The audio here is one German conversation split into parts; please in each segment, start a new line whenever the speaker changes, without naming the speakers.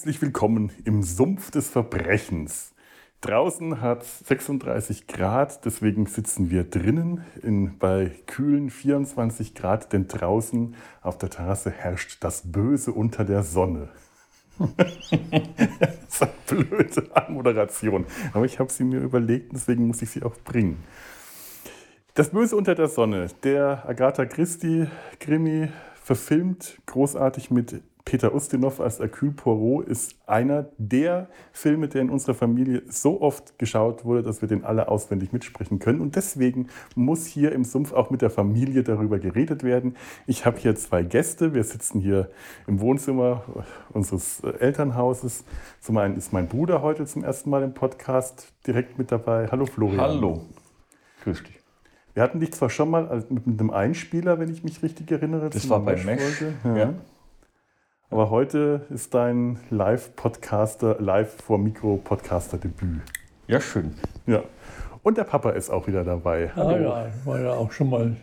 Herzlich willkommen im Sumpf des Verbrechens. Draußen hat es 36 Grad, deswegen sitzen wir drinnen in, bei kühlen 24 Grad, denn draußen auf der Terrasse herrscht das Böse unter der Sonne. das ist eine blöde Anmoderation, aber ich habe sie mir überlegt, deswegen muss ich sie auch bringen. Das Böse unter der Sonne, der Agatha Christie Krimi, verfilmt großartig mit Peter Ustinov als Hercule Poirot ist einer der Filme, der in unserer Familie so oft geschaut wurde, dass wir den alle auswendig mitsprechen können. Und deswegen muss hier im Sumpf auch mit der Familie darüber geredet werden. Ich habe hier zwei Gäste. Wir sitzen hier im Wohnzimmer unseres Elternhauses. Zum einen ist mein Bruder heute zum ersten Mal im Podcast direkt mit dabei. Hallo Florian.
Hallo. Grüß dich.
Wir hatten dich zwar schon mal mit einem Einspieler, wenn ich mich richtig erinnere.
Das war bei Mesh.
Ja. ja. Aber heute ist dein Live-Podcaster, live vor Mikro-Podcaster-Debüt.
Ja, schön.
Ja. Und der Papa ist auch wieder dabei.
Ah, ja, war ja auch schon mal.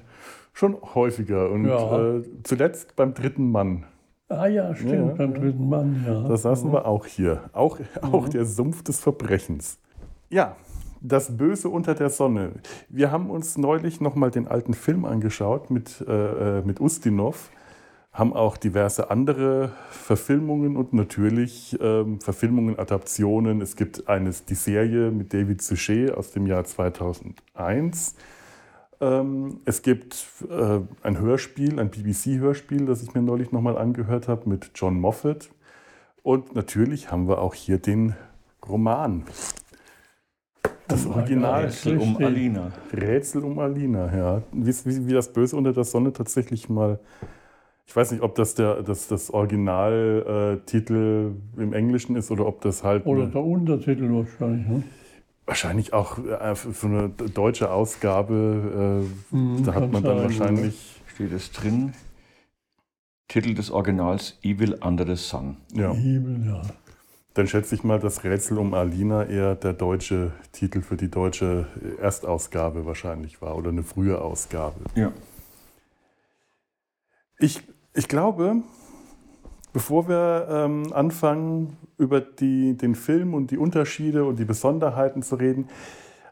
Schon häufiger und ja. äh, zuletzt beim dritten Mann.
Ah ja, stimmt, ja, beim dritten Mann, ja.
Da saßen wir auch hier. Auch, auch mhm. der Sumpf des Verbrechens. Ja, das Böse unter der Sonne. Wir haben uns neulich nochmal den alten Film angeschaut mit, äh, äh mit Ustinov haben auch diverse andere Verfilmungen und natürlich ähm, Verfilmungen, Adaptionen. Es gibt eines, die Serie mit David Suchet aus dem Jahr 2001. Ähm, es gibt äh, ein Hörspiel, ein BBC-Hörspiel, das ich mir neulich nochmal angehört habe mit John Moffat. Und natürlich haben wir auch hier den Roman. Das Original.
Rätsel um Alina.
Rätsel um Alina, ja. Wie, wie, wie das Böse unter der Sonne tatsächlich mal ich weiß nicht, ob das der, das, das Originaltitel äh, im Englischen ist oder ob das halt.
Oder der Untertitel wahrscheinlich. Ne?
Wahrscheinlich auch äh, für eine deutsche Ausgabe. Äh, mhm, da hat man dann wahrscheinlich.
Steht es drin? Titel des Originals Evil Under the Sun.
Ja. Evil, ja. Dann schätze ich mal, das Rätsel um Alina eher der deutsche Titel für die deutsche Erstausgabe wahrscheinlich war oder eine frühe Ausgabe.
Ja.
Ich ich glaube, bevor wir ähm, anfangen, über die, den Film und die Unterschiede und die Besonderheiten zu reden,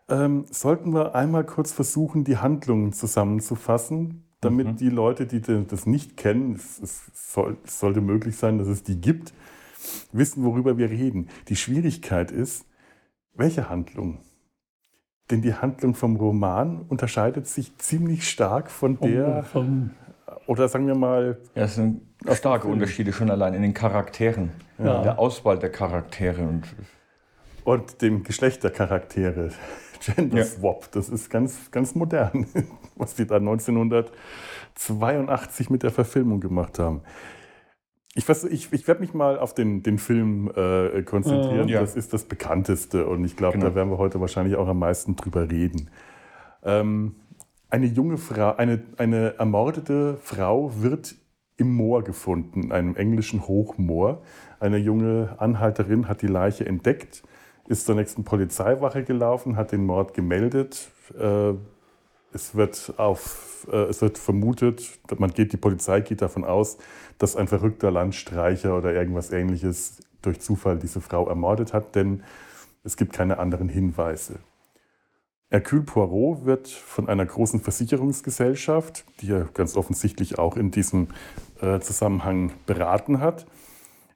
ähm, sollten wir einmal kurz versuchen, die Handlungen zusammenzufassen, damit mhm. die Leute, die das nicht kennen, es, es, soll, es sollte möglich sein, dass es die gibt, wissen, worüber wir reden. Die Schwierigkeit ist, welche Handlung? Denn die Handlung vom Roman unterscheidet sich ziemlich stark von der
vom,
oder sagen wir mal.
Ja, es sind starke Unterschiede schon allein in den Charakteren, ja. der Auswahl der Charaktere und.
Und dem Geschlecht der Charaktere. Gender Swap, das ist ganz, ganz modern, was die da 1982 mit der Verfilmung gemacht haben. Ich, ich, ich werde mich mal auf den, den Film äh, konzentrieren. Ja. Das ist das bekannteste und ich glaube, genau. da werden wir heute wahrscheinlich auch am meisten drüber reden. Ähm, eine junge Frau, eine, eine ermordete Frau wird im Moor gefunden, einem englischen Hochmoor. Eine junge Anhalterin hat die Leiche entdeckt, ist zur nächsten Polizeiwache gelaufen, hat den Mord gemeldet. Äh, es wird, auf, äh, es wird vermutet, man geht, die Polizei geht davon aus, dass ein verrückter Landstreicher oder irgendwas ähnliches durch Zufall diese Frau ermordet hat, denn es gibt keine anderen Hinweise. Hercule Poirot wird von einer großen Versicherungsgesellschaft, die er ganz offensichtlich auch in diesem äh, Zusammenhang beraten hat,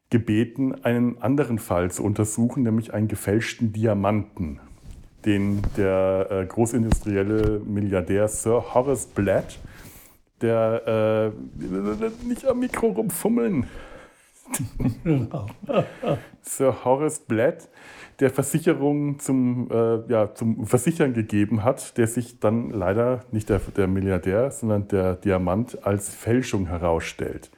gebeten, einen anderen Fall zu untersuchen, nämlich einen gefälschten Diamanten, den der äh, großindustrielle Milliardär Sir Horace Blatt, der äh, nicht am Mikro rumfummeln, Sir Horace Blatt, der Versicherung zum, äh, ja, zum Versichern gegeben hat, der sich dann leider nicht der, der Milliardär, sondern der Diamant als Fälschung herausstellt.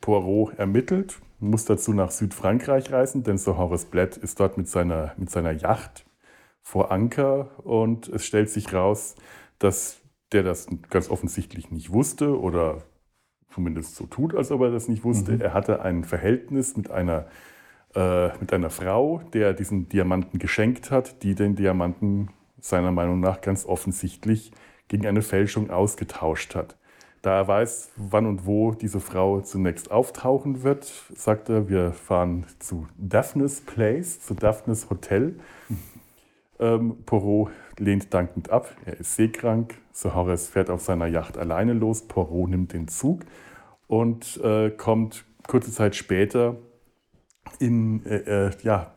Poirot ermittelt, muss dazu nach Südfrankreich reisen, denn Sir Horace Blatt ist dort mit seiner, mit seiner Yacht vor Anker und es stellt sich raus, dass der das ganz offensichtlich nicht wusste oder zumindest so tut, als ob er das nicht wusste. Mhm. Er hatte ein Verhältnis mit einer äh, mit einer Frau, der diesen Diamanten geschenkt hat, die den Diamanten seiner Meinung nach ganz offensichtlich gegen eine Fälschung ausgetauscht hat. Da er weiß, wann und wo diese Frau zunächst auftauchen wird, sagt er, wir fahren zu Daphnes Place, zu Daphnes Hotel. Ähm, Poirot lehnt dankend ab, er ist seekrank. Sir Horace fährt auf seiner Yacht alleine los. Poirot nimmt den Zug und äh, kommt kurze Zeit später in äh, äh, ja,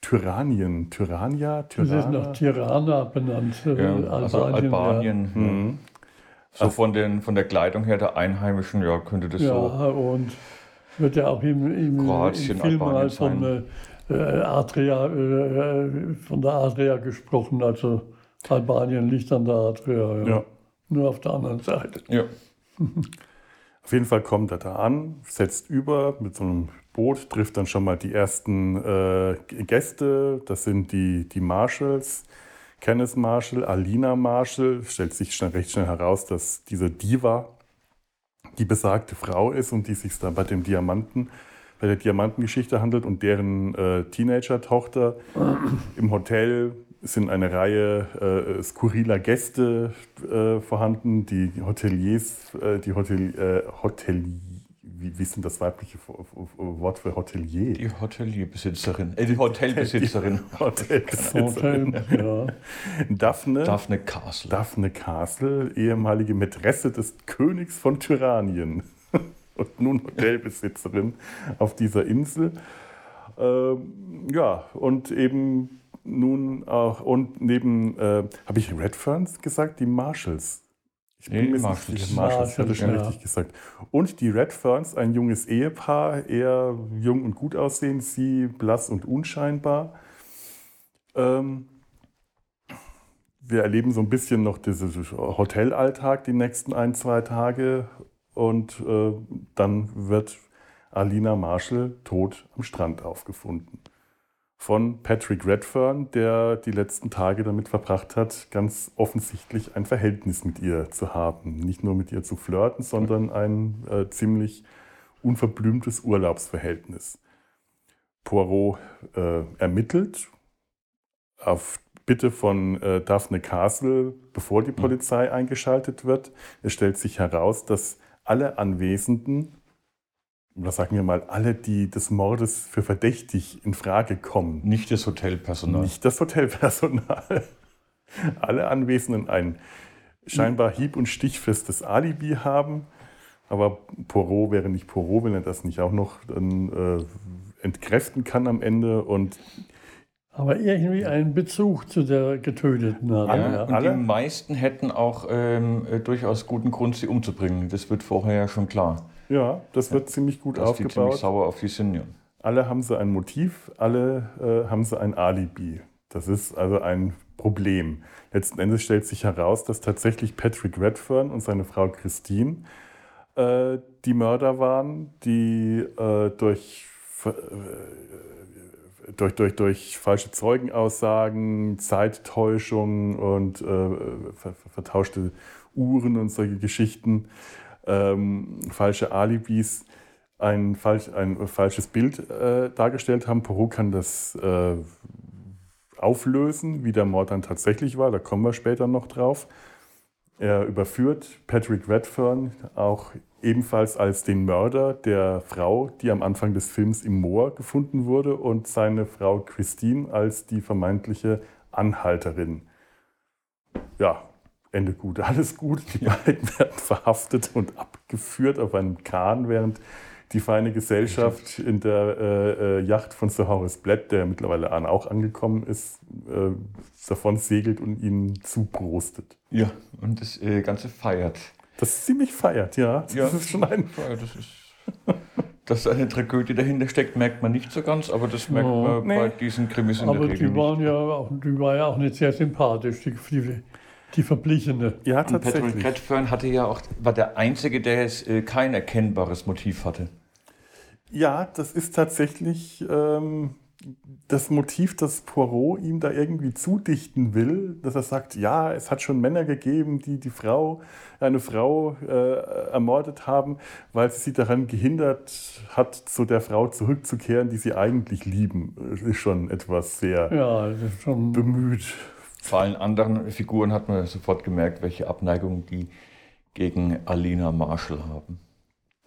Tyrannien, Tyrania,
Tirana. Das ist nach Tirana benannt.
Äh, ja, also Albanien. Albanien ja. mhm. So also, von, den, von der Kleidung her der Einheimischen, ja, könnte das
ja,
so.
Ja, und wird ja auch im, im, Kroatien, im Film Albanien von äh, Adria, äh, von der Adria gesprochen, also Albanien liegt an der Adria. Ja. ja. Nur auf der anderen Seite.
Ja.
auf jeden Fall kommt er da an, setzt über mit so einem Boot, trifft dann schon mal die ersten äh, Gäste. Das sind die, die Marshalls. Kenneth Marshall, Alina Marshall, stellt sich schnell, recht schnell heraus, dass diese Diva die besagte Frau ist und die sich da bei dem Diamanten, bei der Diamantengeschichte handelt und deren äh, Teenager-Tochter im Hotel sind eine Reihe äh, skurriler Gäste äh, vorhanden, die Hoteliers, äh, die Hotel, äh, Hoteliers wie, wie ist denn das weibliche Wort für Hotelier?
Die Hotelierbesitzerin, äh, die Hotelbesitzerin.
Die Hotelbesitzerin. ja. Daphne,
Daphne Castle.
Daphne Castle, ehemalige Mätresse des Königs von Tyrannien und nun Hotelbesitzerin auf dieser Insel. Ähm, ja, und eben nun auch, und neben, äh, habe ich Redferns gesagt, die Marshalls. Ich bin nee, mir Marshall. sicher, Marshall, ich hatte schon ja. richtig gesagt. Und die Red Ferns, ein junges Ehepaar, eher jung und gut aussehend, sie blass und unscheinbar. Ähm, wir erleben so ein bisschen noch diesen Hotelalltag die nächsten ein, zwei Tage und äh, dann wird Alina Marshall tot am Strand aufgefunden von Patrick Redfern, der die letzten Tage damit verbracht hat, ganz offensichtlich ein Verhältnis mit ihr zu haben. Nicht nur mit ihr zu flirten, sondern ein äh, ziemlich unverblümtes Urlaubsverhältnis. Poirot äh, ermittelt auf Bitte von äh, Daphne Castle, bevor die mhm. Polizei eingeschaltet wird. Es stellt sich heraus, dass alle Anwesenden oder sagen wir mal, alle, die des Mordes für verdächtig in Frage kommen.
Nicht das Hotelpersonal.
Nicht das Hotelpersonal. alle Anwesenden ein scheinbar hieb- und stichfestes Alibi haben. Aber Poirot wäre nicht Poirot, wenn er das nicht auch noch dann, äh, entkräften kann am Ende. Und
aber irgendwie einen Bezug zu der Getöteten
haben. Ja, ja. Die meisten hätten auch ähm, äh, durchaus guten Grund, sie umzubringen. Das wird vorher ja schon klar.
Ja, das wird ja, ziemlich gut aufgebaut. Die ziemlich
sauer auf die sind, ja.
Alle haben sie ein Motiv, alle äh, haben sie ein Alibi. Das ist also ein Problem. Letzten Endes stellt sich heraus, dass tatsächlich Patrick Redfern und seine Frau Christine äh, die Mörder waren, die äh, durch, äh, durch, durch, durch falsche Zeugenaussagen, Zeittäuschung und äh, vertauschte Uhren und solche Geschichten ähm, falsche Alibis ein, falsch, ein falsches Bild äh, dargestellt haben. Peru kann das äh, auflösen, wie der Mord dann tatsächlich war. Da kommen wir später noch drauf. Er überführt Patrick Redfern auch ebenfalls als den Mörder der Frau, die am Anfang des Films im Moor gefunden wurde, und seine Frau Christine als die vermeintliche Anhalterin. Ja, Ende gut, alles gut. Die beiden werden verhaftet und abgeführt auf einem Kahn, während die feine Gesellschaft in der äh, äh, Yacht von Sir Horace Blatt, der mittlerweile auch angekommen ist, äh, davon segelt und ihnen zuprostet.
Ja, und das äh, Ganze feiert.
Das ist ziemlich feiert, ja. Das
ja, ist schon ein. Das ist dass eine Tragödie dahinter steckt, merkt man nicht so ganz, aber das merkt man nee. bei diesen Krimis in
aber
der Regel
die waren nicht. Ja auch, die war ja auch nicht sehr sympathisch, die, die die Verblichene.
Ja, tatsächlich. Und Patrick Redfern hatte ja auch, war der Einzige, der es, äh, kein erkennbares Motiv hatte.
Ja, das ist tatsächlich ähm, das Motiv, das Poirot ihm da irgendwie zudichten will, dass er sagt, ja, es hat schon Männer gegeben, die die Frau, eine Frau äh, ermordet haben, weil sie sie daran gehindert hat, zu der Frau zurückzukehren, die sie eigentlich lieben. Ist schon etwas sehr
ja,
bemüht.
Vor allen anderen Figuren hat man sofort gemerkt, welche Abneigung die gegen Alina Marshall haben.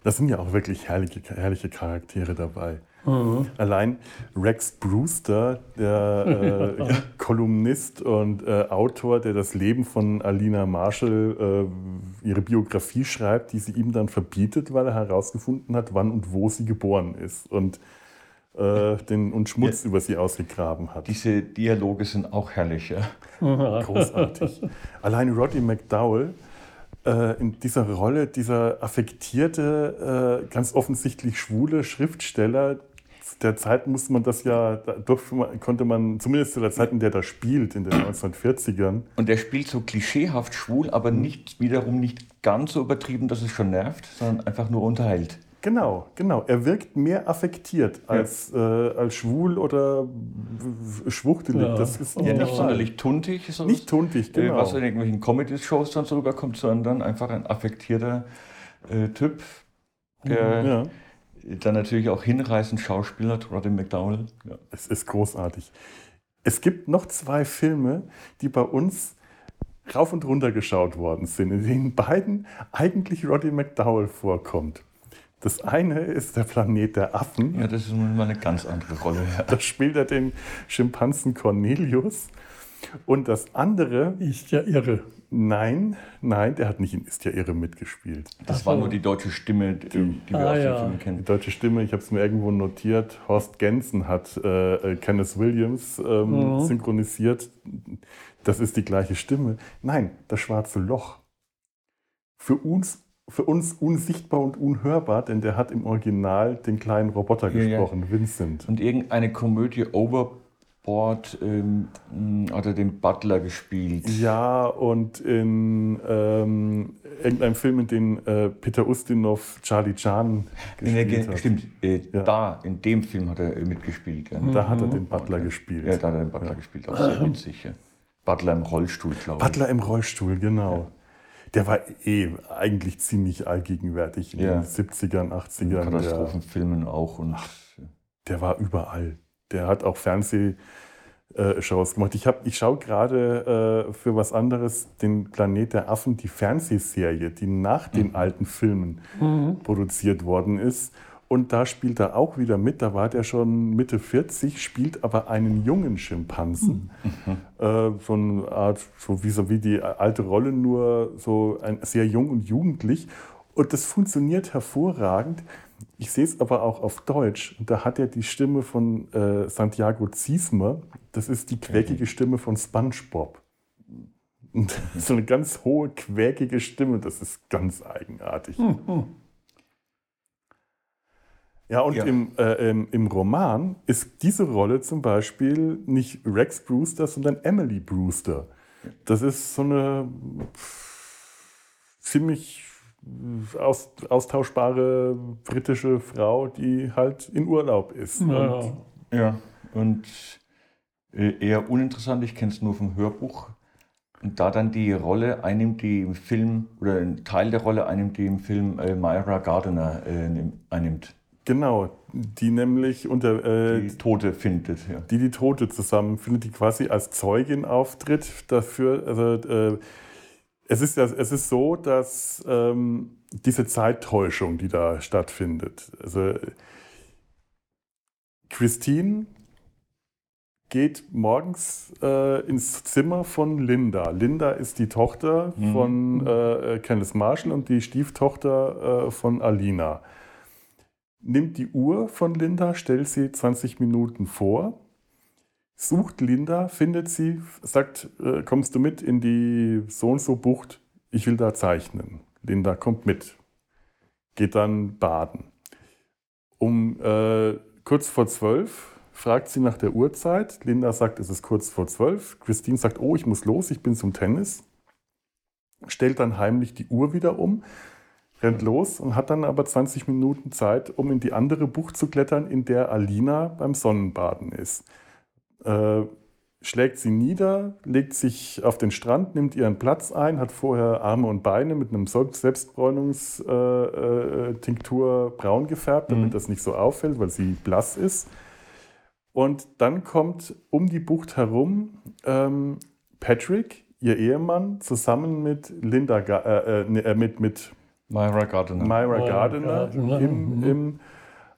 Das sind ja auch wirklich herrliche, herrliche Charaktere dabei. Mhm. Allein Rex Brewster, der äh, Kolumnist und äh, Autor, der das Leben von Alina Marshall, äh, ihre Biografie schreibt, die sie ihm dann verbietet, weil er herausgefunden hat, wann und wo sie geboren ist und, äh, den, und Schmutz ja. über sie ausgegraben hat.
Diese Dialoge sind auch herrlich, ja.
Großartig. Allein Roddy McDowell in dieser Rolle, dieser affektierte, äh, ganz offensichtlich schwule Schriftsteller, der Zeit musste man das ja, durfte konnte man, zumindest zu der Zeit, in der er spielt, in den 1940ern.
Und er spielt so klischeehaft schwul, aber nicht wiederum nicht ganz so übertrieben, dass es schon nervt, sondern einfach nur unterhält.
Genau, genau. Er wirkt mehr affektiert als, ja. äh, als schwul oder schwuchtelig.
Ja. Das ist ja, nicht sonderlich tuntig.
So nicht tuntig,
genau. Äh, was in irgendwelchen Comedy-Shows dann so rüberkommt, sondern einfach ein affektierter äh, Typ, der ja dann natürlich auch hinreißend Schauspieler, Roddy McDowell.
Ja. Es ist großartig. Es gibt noch zwei Filme, die bei uns rauf und runter geschaut worden sind, in denen beiden eigentlich Roddy McDowell vorkommt. Das eine ist der Planet der Affen.
Ja, das ist mal eine ganz andere Rolle.
Ja. Da spielt er den Schimpansen Cornelius. Und das andere.
Ist ja irre.
Nein, nein, der hat nicht in Ist ja irre mitgespielt.
Das so. war nur die deutsche Stimme, die, die wir ah, aus
ja. Film kennen. Die deutsche Stimme, ich habe es mir irgendwo notiert. Horst Gensen hat äh, äh, Kenneth Williams ähm, mhm. synchronisiert. Das ist die gleiche Stimme. Nein, das schwarze Loch. Für uns, für uns unsichtbar und unhörbar, denn der hat im Original den kleinen Roboter ja, gesprochen, ja. Vincent.
Und irgendeine Komödie Over Board ähm, hat er den Butler gespielt.
Ja, und in ähm, irgendeinem Film, in dem äh, Peter Ustinov Charlie Chan
gespielt der, hat. Stimmt, äh, ja. da, in dem Film hat er mitgespielt. Ja.
Da mhm. hat er den Butler gespielt.
Ja, da hat er den Butler gespielt, auch sehr witzig. Butler im Rollstuhl, glaube
ich. Butler im Rollstuhl, genau. Der war eh eigentlich ziemlich allgegenwärtig in den 70ern, 80ern.
Katastrophenfilmen auch. Und,
der war überall der hat auch Fernsehshows gemacht. Ich, ich schaue gerade äh, für was anderes den Planet der Affen, die Fernsehserie, die nach den mhm. alten Filmen mhm. produziert worden ist. Und da spielt er auch wieder mit. Da war der schon Mitte 40, spielt aber einen jungen Schimpansen. Mhm. Äh, so eine Art, so wie, so wie die alte Rolle, nur so ein, sehr jung und jugendlich. Und das funktioniert hervorragend. Ich sehe es aber auch auf Deutsch. Und da hat er die Stimme von äh, Santiago Ziesmer. Das ist die quäkige Stimme von SpongeBob. Und so eine ganz hohe, quäkige Stimme. Das ist ganz eigenartig. Mhm. Ja, und ja. Im, äh, im, im, Roman ist diese Rolle zum Beispiel nicht Rex Brewster, sondern Emily Brewster. Das ist so eine ziemlich aus, austauschbare britische Frau, die halt in Urlaub ist.
Ja, und, ja. und äh, eher uninteressant, ich kenne es nur vom Hörbuch. Und da dann die Rolle einnimmt, die im Film, oder ein Teil der Rolle einnimmt, die im Film äh, Myra Gardner äh, einnimmt.
Genau, die nämlich unter.
Äh, die Tote findet, ja.
Die die Tote zusammenfindet, die quasi als Zeugin auftritt dafür. Also, äh, es ist, es ist so, dass ähm, diese Zeittäuschung, die da stattfindet, also Christine geht morgens äh, ins Zimmer von Linda. Linda ist die Tochter mhm. von äh, Kenneth Marshall und die Stieftochter äh, von Alina. Nimmt die Uhr von Linda, stellt sie 20 Minuten vor sucht Linda, findet sie, sagt, äh, kommst du mit in die so und so Bucht, ich will da zeichnen. Linda kommt mit, geht dann baden. Um äh, kurz vor zwölf fragt sie nach der Uhrzeit. Linda sagt, es ist kurz vor zwölf. Christine sagt, oh, ich muss los, ich bin zum Tennis. Stellt dann heimlich die Uhr wieder um, rennt los und hat dann aber 20 Minuten Zeit, um in die andere Bucht zu klettern, in der Alina beim Sonnenbaden ist. Äh, schlägt sie nieder, legt sich auf den Strand, nimmt ihren Platz ein, hat vorher Arme und Beine mit einem Selbstbräunungstinktur äh, äh, braun gefärbt, damit mhm. das nicht so auffällt, weil sie blass ist. Und dann kommt um die Bucht herum ähm, Patrick, ihr Ehemann zusammen mit Linda, äh, äh, äh, mit, mit
Myra Gardner,
Myra Gardner, Gardner. Im, mhm. im,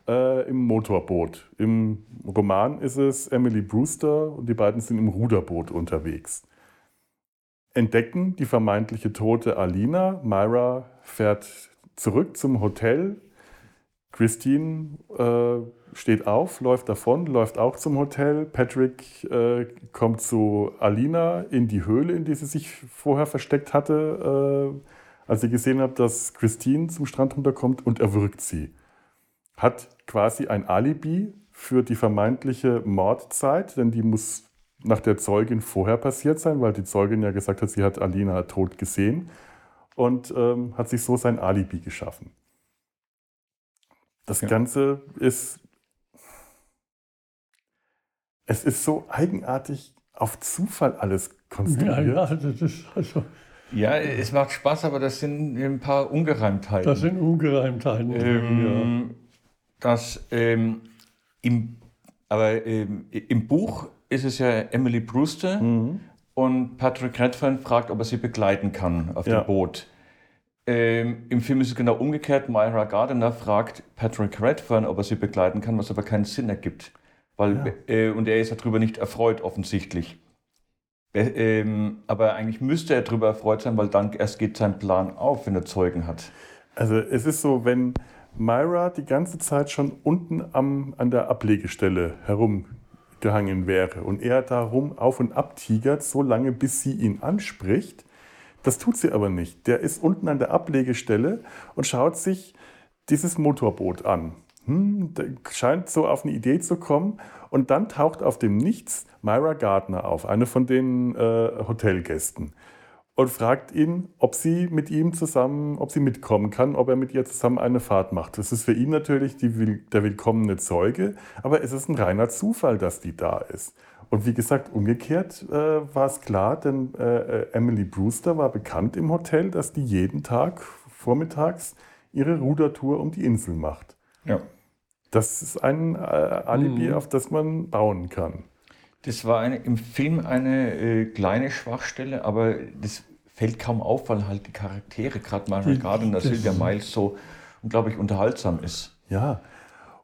äh, im Motorboot. Im Roman ist es Emily Brewster und die beiden sind im Ruderboot unterwegs. Entdecken die vermeintliche tote Alina. Myra fährt zurück zum Hotel. Christine äh, steht auf, läuft davon, läuft auch zum Hotel. Patrick äh, kommt zu Alina in die Höhle, in die sie sich vorher versteckt hatte, äh, als sie gesehen hat, dass Christine zum Strand runterkommt und erwürgt sie. Hat quasi ein Alibi für die vermeintliche Mordzeit, denn die muss nach der Zeugin vorher passiert sein, weil die Zeugin ja gesagt hat, sie hat Alina tot gesehen und ähm, hat sich so sein Alibi geschaffen. Das ja. Ganze ist es ist so eigenartig auf Zufall alles konstruiert. Ja, ja, das ist
also ja, es macht Spaß, aber das sind ein paar Ungereimtheiten.
Das sind Ungereimtheiten. Ähm,
ja. Das ähm, im, aber ähm, im Buch ist es ja Emily Brewster mhm. und Patrick Redfern fragt, ob er sie begleiten kann auf ja. dem Boot. Ähm, Im Film ist es genau umgekehrt. Myra Gardner fragt Patrick Redfern, ob er sie begleiten kann, was aber keinen Sinn ergibt. Weil, ja. äh, und er ist darüber nicht erfreut, offensichtlich. Äh, ähm, aber eigentlich müsste er darüber erfreut sein, weil dann erst geht sein Plan auf, wenn er Zeugen hat.
Also es ist so, wenn Myra die ganze Zeit schon unten am, an der Ablegestelle herumgehangen wäre und er darum auf und ab tigert, so lange bis sie ihn anspricht, das tut sie aber nicht. Der ist unten an der Ablegestelle und schaut sich dieses Motorboot an hm, scheint so auf eine Idee zu kommen. Und dann taucht auf dem Nichts Myra Gardner auf, eine von den äh, Hotelgästen, und fragt ihn, ob sie mit ihm zusammen, ob sie mitkommen kann, ob er mit ihr zusammen eine Fahrt macht. Das ist für ihn natürlich die, der willkommene Zeuge, aber es ist ein reiner Zufall, dass die da ist. Und wie gesagt, umgekehrt äh, war es klar, denn äh, äh Emily Brewster war bekannt im Hotel, dass die jeden Tag vormittags ihre Rudertour um die Insel macht. Ja. Das ist ein äh, Alibi, mhm. auf das man bauen kann.
Das war eine, im Film eine äh, kleine Schwachstelle, aber das fällt kaum auf, weil halt die Charaktere, gerade Mara Gardner und Sylvia Miles, so unglaublich unterhaltsam ist.
Ja,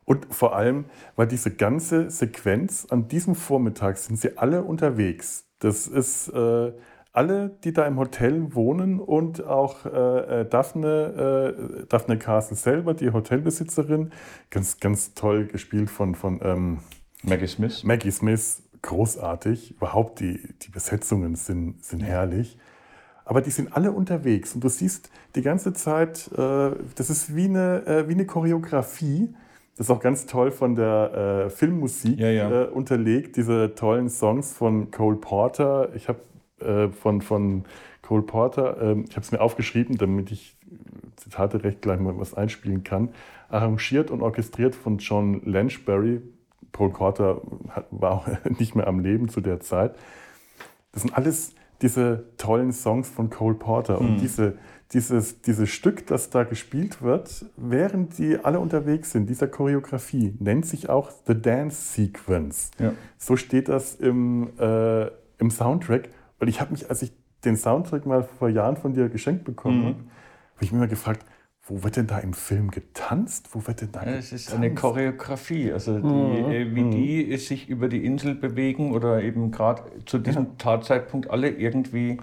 und vor allem, weil diese ganze Sequenz an diesem Vormittag sind sie alle unterwegs. Das ist äh, alle, die da im Hotel wohnen und auch äh, äh, Daphne, äh, Daphne Castle selber, die Hotelbesitzerin, ganz, ganz toll gespielt von, von ähm,
Maggie Smith.
Maggie Smith, großartig. Überhaupt die, die Besetzungen sind, sind herrlich. Aber die sind alle unterwegs und du siehst die ganze Zeit, äh, das ist wie eine, äh, wie eine Choreografie. Das ist auch ganz toll von der äh, Filmmusik ja, ja. unterlegt, diese tollen Songs von Cole Porter. Ich habe äh, von, von Cole Porter. Ähm, ich habe es mir aufgeschrieben, damit ich Zitate recht gleich mal was einspielen kann. Arrangiert und orchestriert von John Lanchbury. Cole Porter war auch nicht mehr am Leben zu der Zeit. Das sind alles diese tollen Songs von Cole Porter. Mhm. Und diese, dieses, dieses Stück, das da gespielt wird, während die alle unterwegs sind, dieser Choreografie, nennt sich auch The Dance Sequence. Ja. So steht das im, äh, im Soundtrack. Weil ich habe mich, als ich den Soundtrack mal vor Jahren von dir geschenkt bekommen mhm. habe, habe ich mich immer gefragt, wo wird denn da im Film getanzt? Wo wird denn da
Es ist eine Choreografie, also die, mhm. äh, wie mhm. die sich über die Insel bewegen oder eben gerade zu diesem ja. Tatzeitpunkt alle irgendwie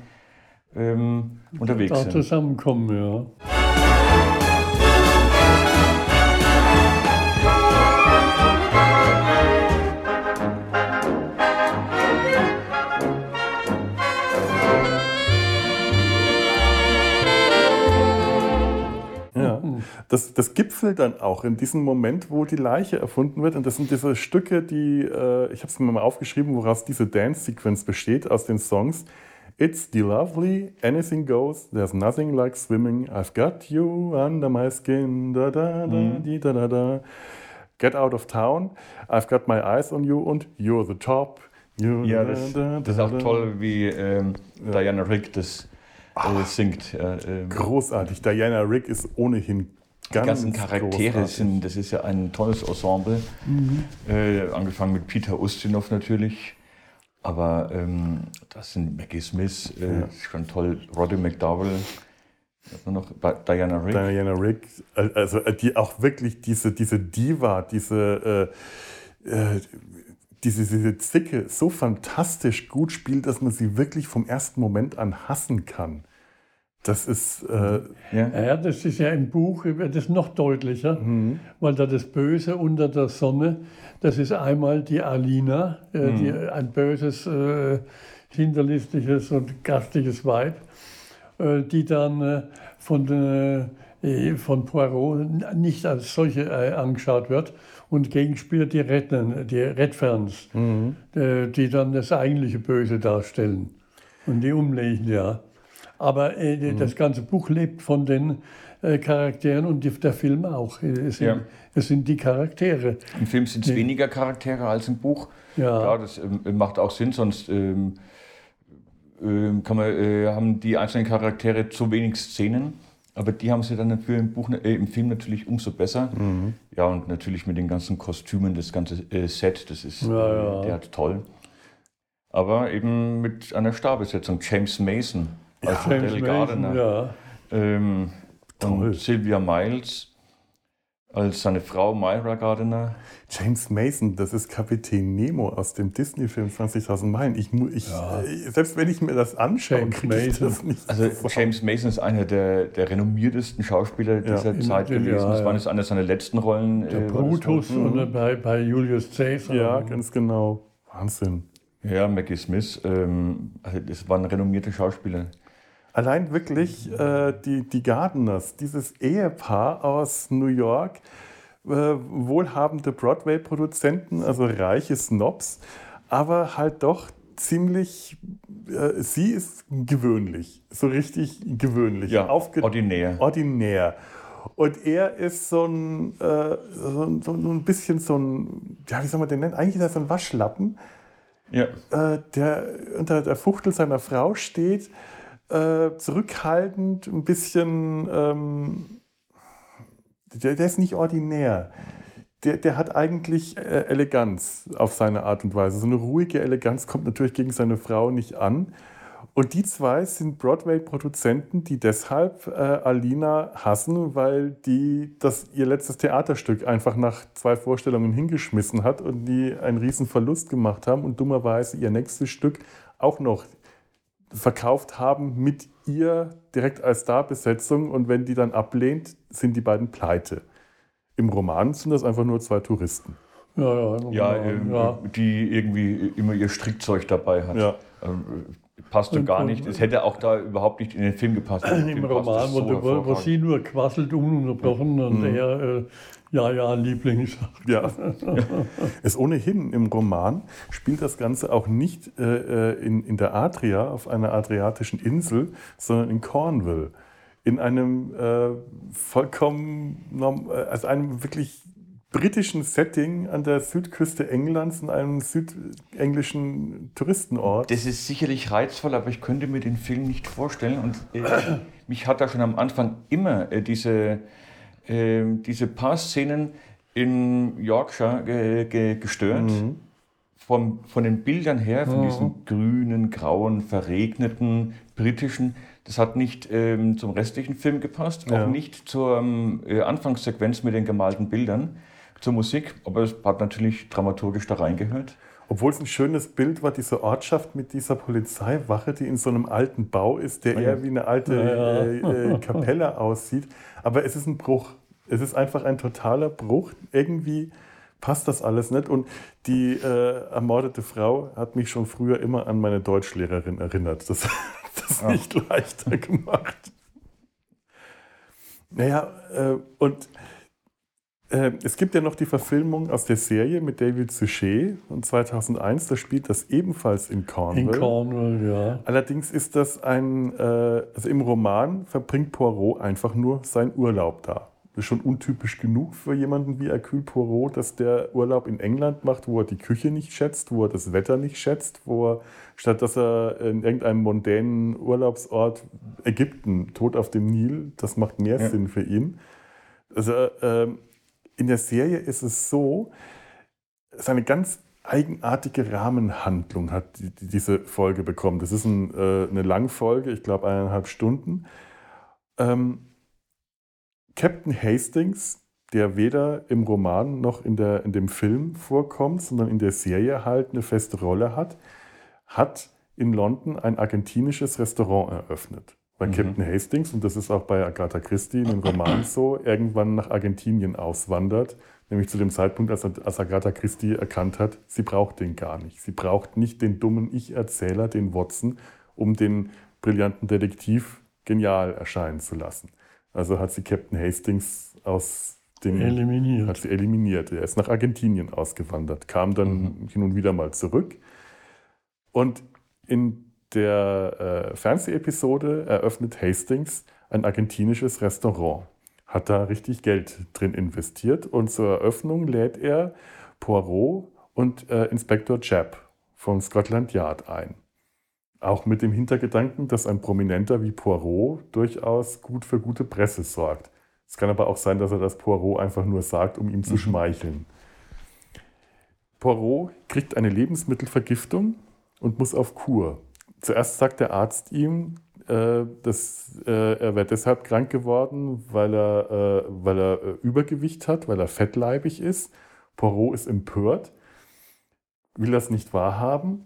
ähm, unterwegs da sind.
zusammenkommen, ja.
Das, das gipfelt dann auch in diesem Moment, wo die Leiche erfunden wird. Und das sind diese Stücke, die, äh, ich habe es mir mal aufgeschrieben, woraus diese Dance-Sequenz besteht aus den Songs. It's the lovely, anything goes, there's nothing like swimming, I've got you under my skin, da da da, mhm. di, da da da. Get out of town, I've got my eyes on you und you're the top.
You're ja, das, da, da, das, ist auch toll, wie ähm, Diana Rick das äh, singt.
Ja, ähm. Großartig. Diana Rick ist ohnehin
die ganzen Charaktere großartig. sind, das ist ja ein tolles Ensemble. Mhm. Äh, angefangen mit Peter Ustinov natürlich. Aber ähm, das sind Maggie Smith, äh, ja. schon toll, Roddy McDowell, noch Diana Rick.
Diana Rick, also äh, die auch wirklich diese, diese Diva, diese, äh, äh, diese, diese Zicke so fantastisch gut spielt, dass man sie wirklich vom ersten Moment an hassen kann. Das ist. Äh
ja. ja. das ist ja im Buch wird es noch deutlicher, mhm. weil da das Böse unter der Sonne, das ist einmal die Alina, äh, mhm. die, ein böses, äh, hinterlistiges und garstiges Weib, äh, die dann äh, von, äh, von Poirot nicht als solche angeschaut wird und Gegenspieler die Retten, die Redferns, mhm. die dann das eigentliche Böse darstellen und die umlegen, ja. Aber äh, mhm. das ganze Buch lebt von den äh, Charakteren und die, der Film auch. Es sind, ja. es sind die Charaktere.
Im Film sind es weniger Charaktere als im Buch. Ja, ja das ähm, macht auch Sinn, sonst ähm, ähm, kann man, äh, haben die einzelnen Charaktere zu wenig Szenen. Aber die haben sie dann im, Buch, äh, im Film natürlich umso besser. Mhm. Ja, und natürlich mit den ganzen Kostümen, das ganze äh, Set, das ist ja, ja. toll. Aber eben mit einer Starbesetzung. James Mason ja, James Gardner. Ja. Ähm, und Sylvia Miles als seine Frau Myra Gardner.
James Mason, das ist Kapitän Nemo aus dem Disney-Film 20.000 Meilen. Ich, ich, ja. Äh, selbst wenn ich mir das anschaue, kriege ich das nicht.
Also so James Mason ist einer der, der renommiertesten Schauspieler dieser ja. Zeit gewesen. Ja, das war jetzt eine seiner letzten Rollen.
Der äh, Brutus und bei, bei Julius Caesar.
Ja, ganz genau. Wahnsinn.
Ja, Maggie Smith, ähm, also das waren renommierte Schauspieler.
Allein wirklich äh, die, die Gardeners, dieses Ehepaar aus New York, äh, wohlhabende Broadway-Produzenten, also reiche Snobs, aber halt doch ziemlich, äh, sie ist gewöhnlich, so richtig gewöhnlich.
Ja, ordinär.
Ordinär. Und er ist so ein, äh, so, so, ein bisschen so ein, ja, wie soll man den nennen? Eigentlich ist er so ein Waschlappen, ja. äh, der unter der Fuchtel seiner Frau steht äh, zurückhaltend, ein bisschen, ähm, der, der, ist nicht ordinär. Der, der hat eigentlich äh, Eleganz auf seine Art und Weise. So eine ruhige Eleganz kommt natürlich gegen seine Frau nicht an. Und die zwei sind Broadway-Produzenten, die deshalb äh, Alina hassen, weil die das ihr letztes Theaterstück einfach nach zwei Vorstellungen hingeschmissen hat und die einen riesen Verlust gemacht haben und dummerweise ihr nächstes Stück auch noch verkauft haben mit ihr direkt als Starbesetzung und wenn die dann ablehnt, sind die beiden pleite. Im Roman sind das einfach nur zwei Touristen.
Ja, ja, ja, ähm, ja. die irgendwie immer ihr Strickzeug dabei hat. Ja. Passte gar nicht. Es hätte auch da überhaupt nicht in den Film gepasst.
Im, Im Roman, so wo, wo, sie nur quasselt ununterbrochen und mhm. er äh, ja, ja, Liebling sagt.
Ja. es ohnehin im Roman spielt das Ganze auch nicht äh, äh, in, in der Adria, auf einer adriatischen Insel, sondern in Cornwall. In einem äh, vollkommen, äh, also einem wirklich britischen Setting an der Südküste Englands, in einem südenglischen Touristenort.
Das ist sicherlich reizvoll, aber ich könnte mir den Film nicht vorstellen. Und äh, mich hat da schon am Anfang immer äh, diese äh, diese paar Szenen in Yorkshire ge ge gestört. Mhm. Von, von den Bildern her, von mhm. diesem grünen, grauen, verregneten, britischen, das hat nicht ähm, zum restlichen Film gepasst, ja. auch nicht zur ähm, äh, Anfangssequenz mit den gemalten Bildern, zur Musik, aber es hat natürlich dramaturgisch da reingehört.
Obwohl es ein schönes Bild war, diese Ortschaft mit dieser Polizeiwache, die in so einem alten Bau ist, der eher wie eine alte ja. äh, äh, Kapelle aussieht. Aber es ist ein Bruch. Es ist einfach ein totaler Bruch. Irgendwie passt das alles nicht. Und die äh, ermordete Frau hat mich schon früher immer an meine Deutschlehrerin erinnert. Das hat das ah. nicht leichter gemacht. Naja, äh, und äh, es gibt ja noch die Verfilmung aus der Serie mit David Suchet von 2001. Da spielt das ebenfalls in Cornwall.
In Cornwall, ja.
Allerdings ist das ein, äh, also im Roman verbringt Poirot einfach nur seinen Urlaub da. Das ist schon untypisch genug für jemanden wie Hercule Poirot, dass der Urlaub in England macht, wo er die Küche nicht schätzt, wo er das Wetter nicht schätzt, wo er, statt dass er in irgendeinem mondänen Urlaubsort Ägypten, tot auf dem Nil, das macht mehr ja. Sinn für ihn. Also äh, in der Serie ist es so, es eine ganz eigenartige Rahmenhandlung hat die, die, diese Folge bekommen. Das ist ein, äh, eine Langfolge, ich glaube eineinhalb Stunden. Ähm, Captain Hastings, der weder im Roman noch in, der, in dem Film vorkommt, sondern in der Serie halt eine feste Rolle hat, hat in London ein argentinisches Restaurant eröffnet. Weil mhm. Captain Hastings, und das ist auch bei Agatha Christie in den Romanen so, irgendwann nach Argentinien auswandert Nämlich zu dem Zeitpunkt, als, als Agatha Christie erkannt hat, sie braucht den gar nicht. Sie braucht nicht den dummen Ich-Erzähler, den Watson, um den brillanten Detektiv genial erscheinen zu lassen. Also hat sie Captain Hastings aus dem
eliminiert.
Hat sie eliminiert. Er ist nach Argentinien ausgewandert, kam dann mhm. hin und wieder mal zurück. Und in der äh, Fernsehepisode eröffnet Hastings ein argentinisches Restaurant hat da richtig Geld drin investiert und zur Eröffnung lädt er Poirot und äh, Inspektor Japp von Scotland Yard ein. Auch mit dem Hintergedanken, dass ein Prominenter wie Poirot durchaus gut für gute Presse sorgt. Es kann aber auch sein, dass er das Poirot einfach nur sagt, um ihm zu mhm. schmeicheln. Poirot kriegt eine Lebensmittelvergiftung und muss auf Kur. Zuerst sagt der Arzt ihm, äh, das, äh, er wäre deshalb krank geworden, weil er, äh, weil er äh, Übergewicht hat, weil er fettleibig ist. Poirot ist empört, will das nicht wahrhaben,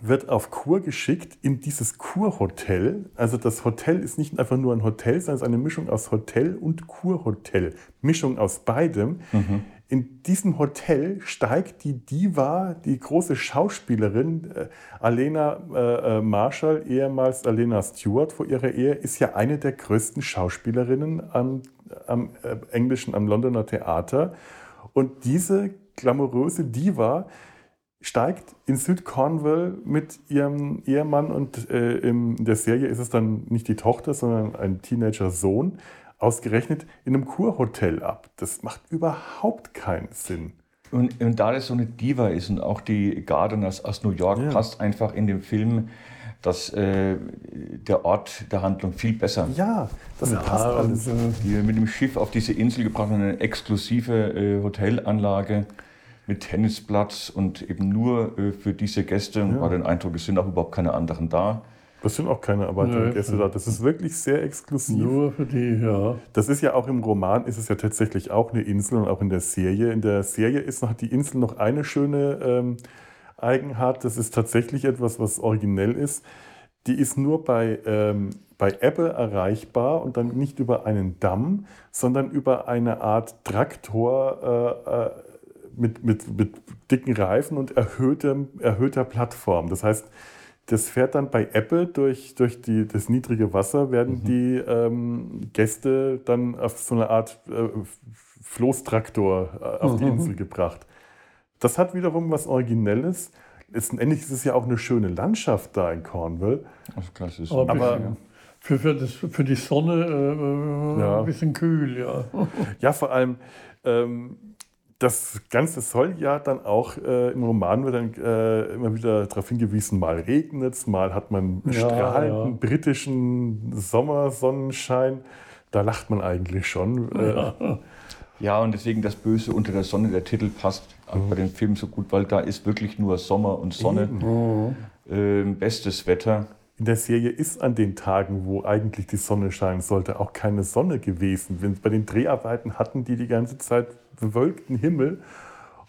wird auf Kur geschickt in dieses Kurhotel. Also das Hotel ist nicht einfach nur ein Hotel, sondern es ist eine Mischung aus Hotel und Kurhotel. Mischung aus beidem. Mhm. In diesem Hotel steigt die Diva, die große Schauspielerin äh, Alena äh, äh, Marshall, ehemals Alena Stewart vor ihrer Ehe, ist ja eine der größten Schauspielerinnen am, am äh, englischen, am Londoner Theater. Und diese glamouröse Diva steigt in Süd-Cornwall mit ihrem Ehemann und äh, in der Serie ist es dann nicht die Tochter, sondern ein Teenager-Sohn ausgerechnet in einem Kurhotel ab. Das macht überhaupt keinen Sinn.
Und, und da das so eine Diva ist und auch die Gardeners aus New York ja. passt einfach in dem Film dass äh, der Ort der Handlung viel besser.
Ja, das ja, passt alles.
Die mit dem Schiff auf diese Insel gebracht haben, eine exklusive äh, Hotelanlage mit Tennisplatz und eben nur äh, für diese Gäste. Und ja. war den Eindruck, es sind auch überhaupt keine anderen da.
Das sind auch keine erweiterten Gäste da. Das ist wirklich sehr exklusiv.
Nur für die, ja.
Das ist ja auch im Roman, ist es ja tatsächlich auch eine Insel und auch in der Serie. In der Serie ist noch die Insel noch eine schöne ähm, Eigenart. Das ist tatsächlich etwas, was originell ist. Die ist nur bei, ähm, bei Ebbe erreichbar und dann nicht über einen Damm, sondern über eine Art Traktor äh, äh, mit, mit, mit dicken Reifen und erhöhter, erhöhter Plattform. Das heißt, das fährt dann bei Ebbe durch, durch die, das niedrige Wasser, werden mhm. die ähm, Gäste dann auf so eine Art äh, Floßtraktor äh, auf mhm. die Insel gebracht. Das hat wiederum was Originelles. Letztendlich ist es ja auch eine schöne Landschaft da in Cornwall.
Also das ist aber, aber für, für, das, für die Sonne äh, ja. ein bisschen kühl, ja.
Ja, vor allem. Ähm, das Ganze soll ja dann auch äh, im Roman wird dann äh, immer wieder darauf hingewiesen, mal regnet es, mal hat man ja, strahlenden ja. britischen Sommersonnenschein. Da lacht man eigentlich schon.
Ja. Äh. ja, und deswegen das Böse unter der Sonne, der Titel passt mhm. bei dem Film so gut, weil da ist wirklich nur Sommer und Sonne. Mhm. Äh, bestes Wetter.
In der Serie ist an den Tagen, wo eigentlich die Sonne scheinen sollte, auch keine Sonne gewesen. Bei den Dreharbeiten hatten die die ganze Zeit bewölkten Himmel.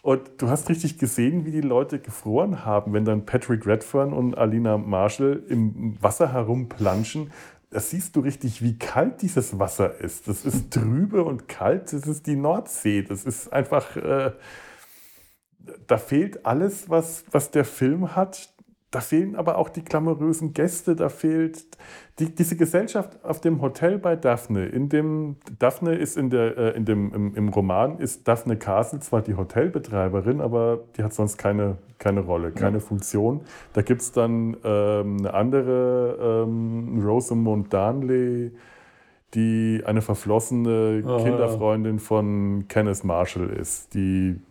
Und du hast richtig gesehen, wie die Leute gefroren haben, wenn dann Patrick Redfern und Alina Marshall im Wasser herumplanschen. Da siehst du richtig, wie kalt dieses Wasser ist. Das ist trübe und kalt. Das ist die Nordsee. Das ist einfach. Äh, da fehlt alles, was, was der Film hat. Da fehlen aber auch die glamourösen Gäste, da fehlt die, diese Gesellschaft auf dem Hotel bei Daphne. In dem, Daphne ist in der, äh, in dem, im, im, Roman ist Daphne Castle zwar die Hotelbetreiberin, aber die hat sonst keine, keine Rolle, keine ja. Funktion. Da gibt es dann ähm, eine andere, ähm, Rosamund Darnley, die eine verflossene Aha. Kinderfreundin von Kenneth Marshall ist. Die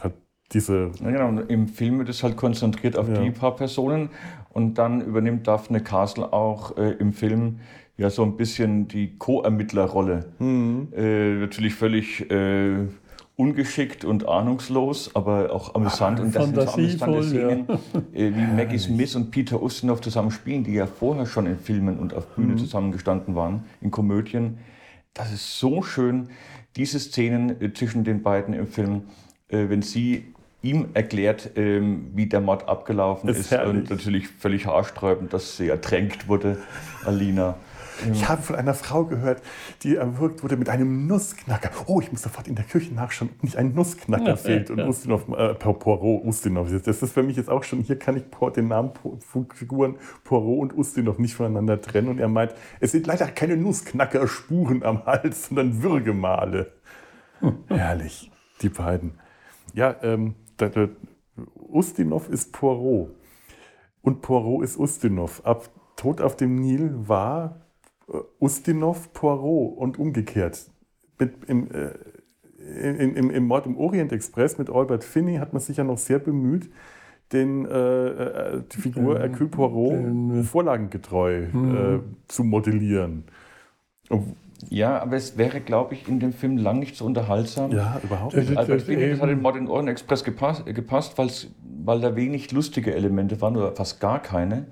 hat diese.
Ja, genau, im Film wird es halt konzentriert auf ja. die paar Personen und dann übernimmt Daphne Castle auch äh, im Film ja so ein bisschen die Co-Ermittlerrolle. Mhm. Äh, natürlich völlig äh, ungeschickt und ahnungslos, aber auch amüsant. und das sind so amüsante Szenen, ja. Äh, wie Maggie Smith und Peter Ustinov zusammen spielen, die ja vorher schon in Filmen und auf Bühne mhm. zusammengestanden waren, in Komödien. Das ist so schön, diese Szenen äh, zwischen den beiden im Film, äh, wenn sie ihm erklärt, ähm, wie der Mord abgelaufen ist, ist und natürlich völlig haarsträubend, dass sie ertränkt wurde, Alina.
Ich habe von einer Frau gehört, die erwürgt wurde mit einem Nussknacker. Oh, ich muss sofort in der Küche nachschauen, ob nicht ein Nussknacker ja, fehlt. Und ja. Ustinov, äh, Poirot, Ustinov. Das ist für mich jetzt auch schon, hier kann ich den Namen Figuren Poirot und Ustinov nicht voneinander trennen. Und er meint, es sind leider keine Nussknacker-Spuren am Hals, sondern Würgemale. Herrlich, die beiden. Ja, ähm, Ustinov ist Poirot. Und Poirot ist Ustinov. Ab Tod auf dem Nil war äh, Ustinov Poirot und umgekehrt. Mit, im, äh, in, im, im Mord im Orient Express mit Albert Finney hat man sich ja noch sehr bemüht, den, äh, äh die Figur Hercule Poirot äh, vorlagengetreu mhm. zu modellieren.
Ja, aber es wäre, glaube ich, in dem Film lang nicht so unterhaltsam.
Ja, überhaupt nicht.
Albert Finney, das hat in Mord im Orient Express gepasst, gepasst weil da wenig lustige Elemente waren oder fast gar keine.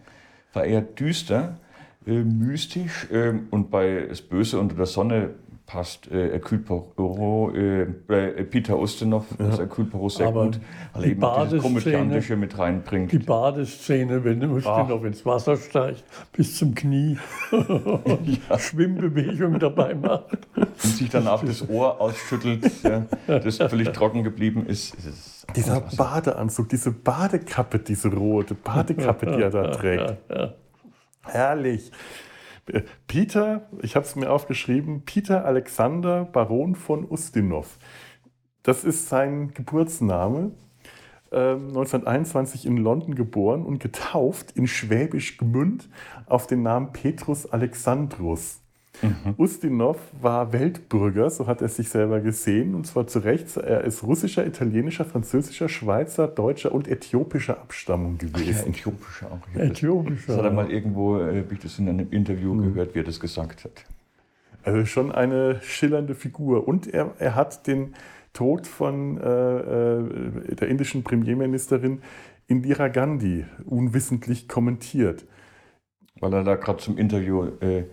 War eher düster äh, mystisch äh, und bei Das Böse unter der Sonne passt äh, Hercule Poirot, äh, äh, Peter Ustinov, ja. das Poirot sehr Aber gut, weil eben dieses Komödiantische mit reinbringt.
Die Badeszene, wenn Ustinov Ach. ins Wasser steigt, bis zum Knie ja. Schwimmbewegung dabei macht.
Und sich danach das Ohr ausschüttelt, ja, das völlig trocken geblieben ist. ist
Dieser Badeanzug, diese Badekappe, diese rote Badekappe, die er da trägt. Herrlich. Peter, ich habe es mir aufgeschrieben, Peter Alexander Baron von Ustinov. Das ist sein Geburtsname. 1921 ähm, in London geboren und getauft in Schwäbisch Gmünd auf den Namen Petrus Alexandrus. Mhm. Ustinov war Weltbürger, so hat er sich selber gesehen, und zwar zu Recht. Er ist russischer, italienischer, französischer, Schweizer, deutscher und äthiopischer Abstammung gewesen.
Ja, äthiopischer auch.
Äthiopischer.
Das hat er mal irgendwo, äh, habe ich das in einem Interview mhm. gehört, wie er das gesagt hat.
Also schon eine schillernde Figur. Und er, er hat den Tod von äh, äh der indischen Premierministerin Indira Gandhi unwissentlich kommentiert.
Weil er da gerade zum Interview äh,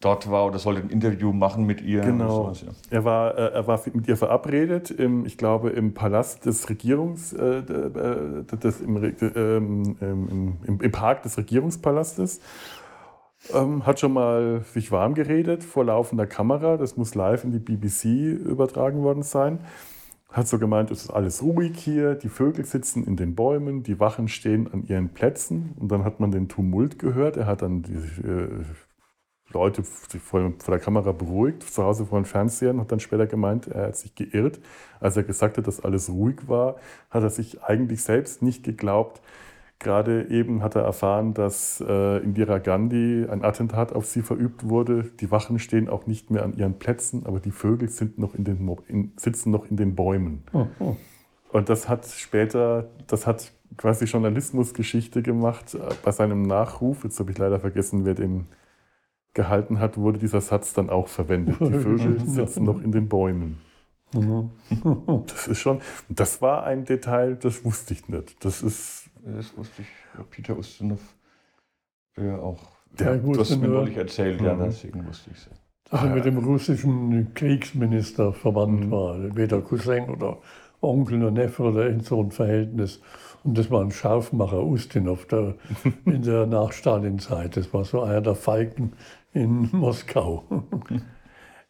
dort war oder sollte ein Interview machen mit ihr.
Genau. Sowas, ja. er, war, äh, er war mit ihr verabredet, im, ich glaube, im Palast des Regierungs, äh, äh des, im, ähm, im, im, im, Park des Regierungspalastes. Ähm, hat schon mal sich warm geredet vor laufender Kamera. Das muss live in die BBC übertragen worden sein. Hat so gemeint, es ist alles ruhig hier, die Vögel sitzen in den Bäumen, die Wachen stehen an ihren Plätzen. Und dann hat man den Tumult gehört. Er hat dann die äh, Leute vor, vor, der Kamera beruhigt, zu Hause vor den Fernsehern, und dann später gemeint, er hat sich geirrt. Als er gesagt hat, dass alles ruhig war, hat er sich eigentlich selbst nicht geglaubt. Gerade eben hat er erfahren, dass äh, Indira Gandhi ein Attentat auf sie verübt wurde. Die Wachen stehen auch nicht mehr an ihren Plätzen, aber die Vögel sind noch in den, in, sitzen noch in den Bäumen. Oh, oh. Und das hat später, das hat quasi Journalismusgeschichte gemacht äh, bei seinem Nachruf. Jetzt habe ich leider vergessen, wer den gehalten hat, wurde dieser Satz dann auch verwendet. Die Vögel sitzen noch in den Bäumen. Mhm. Das ist schon, das war ein Detail, das wusste ich nicht. Das ist.
Das wusste ich, Peter Ustinov ja auch. Der, du hast mir neulich erzählt, ja, mhm. deswegen wusste ich es.
Dass er mit dem russischen Kriegsminister verwandt mhm. war, weder Cousin oder Onkel oder Neffe oder in so ein Verhältnis. Und das war ein Scharfmacher, Ustinov, der in der Nach-Stalin-Zeit. Das war so einer der Falken in Moskau.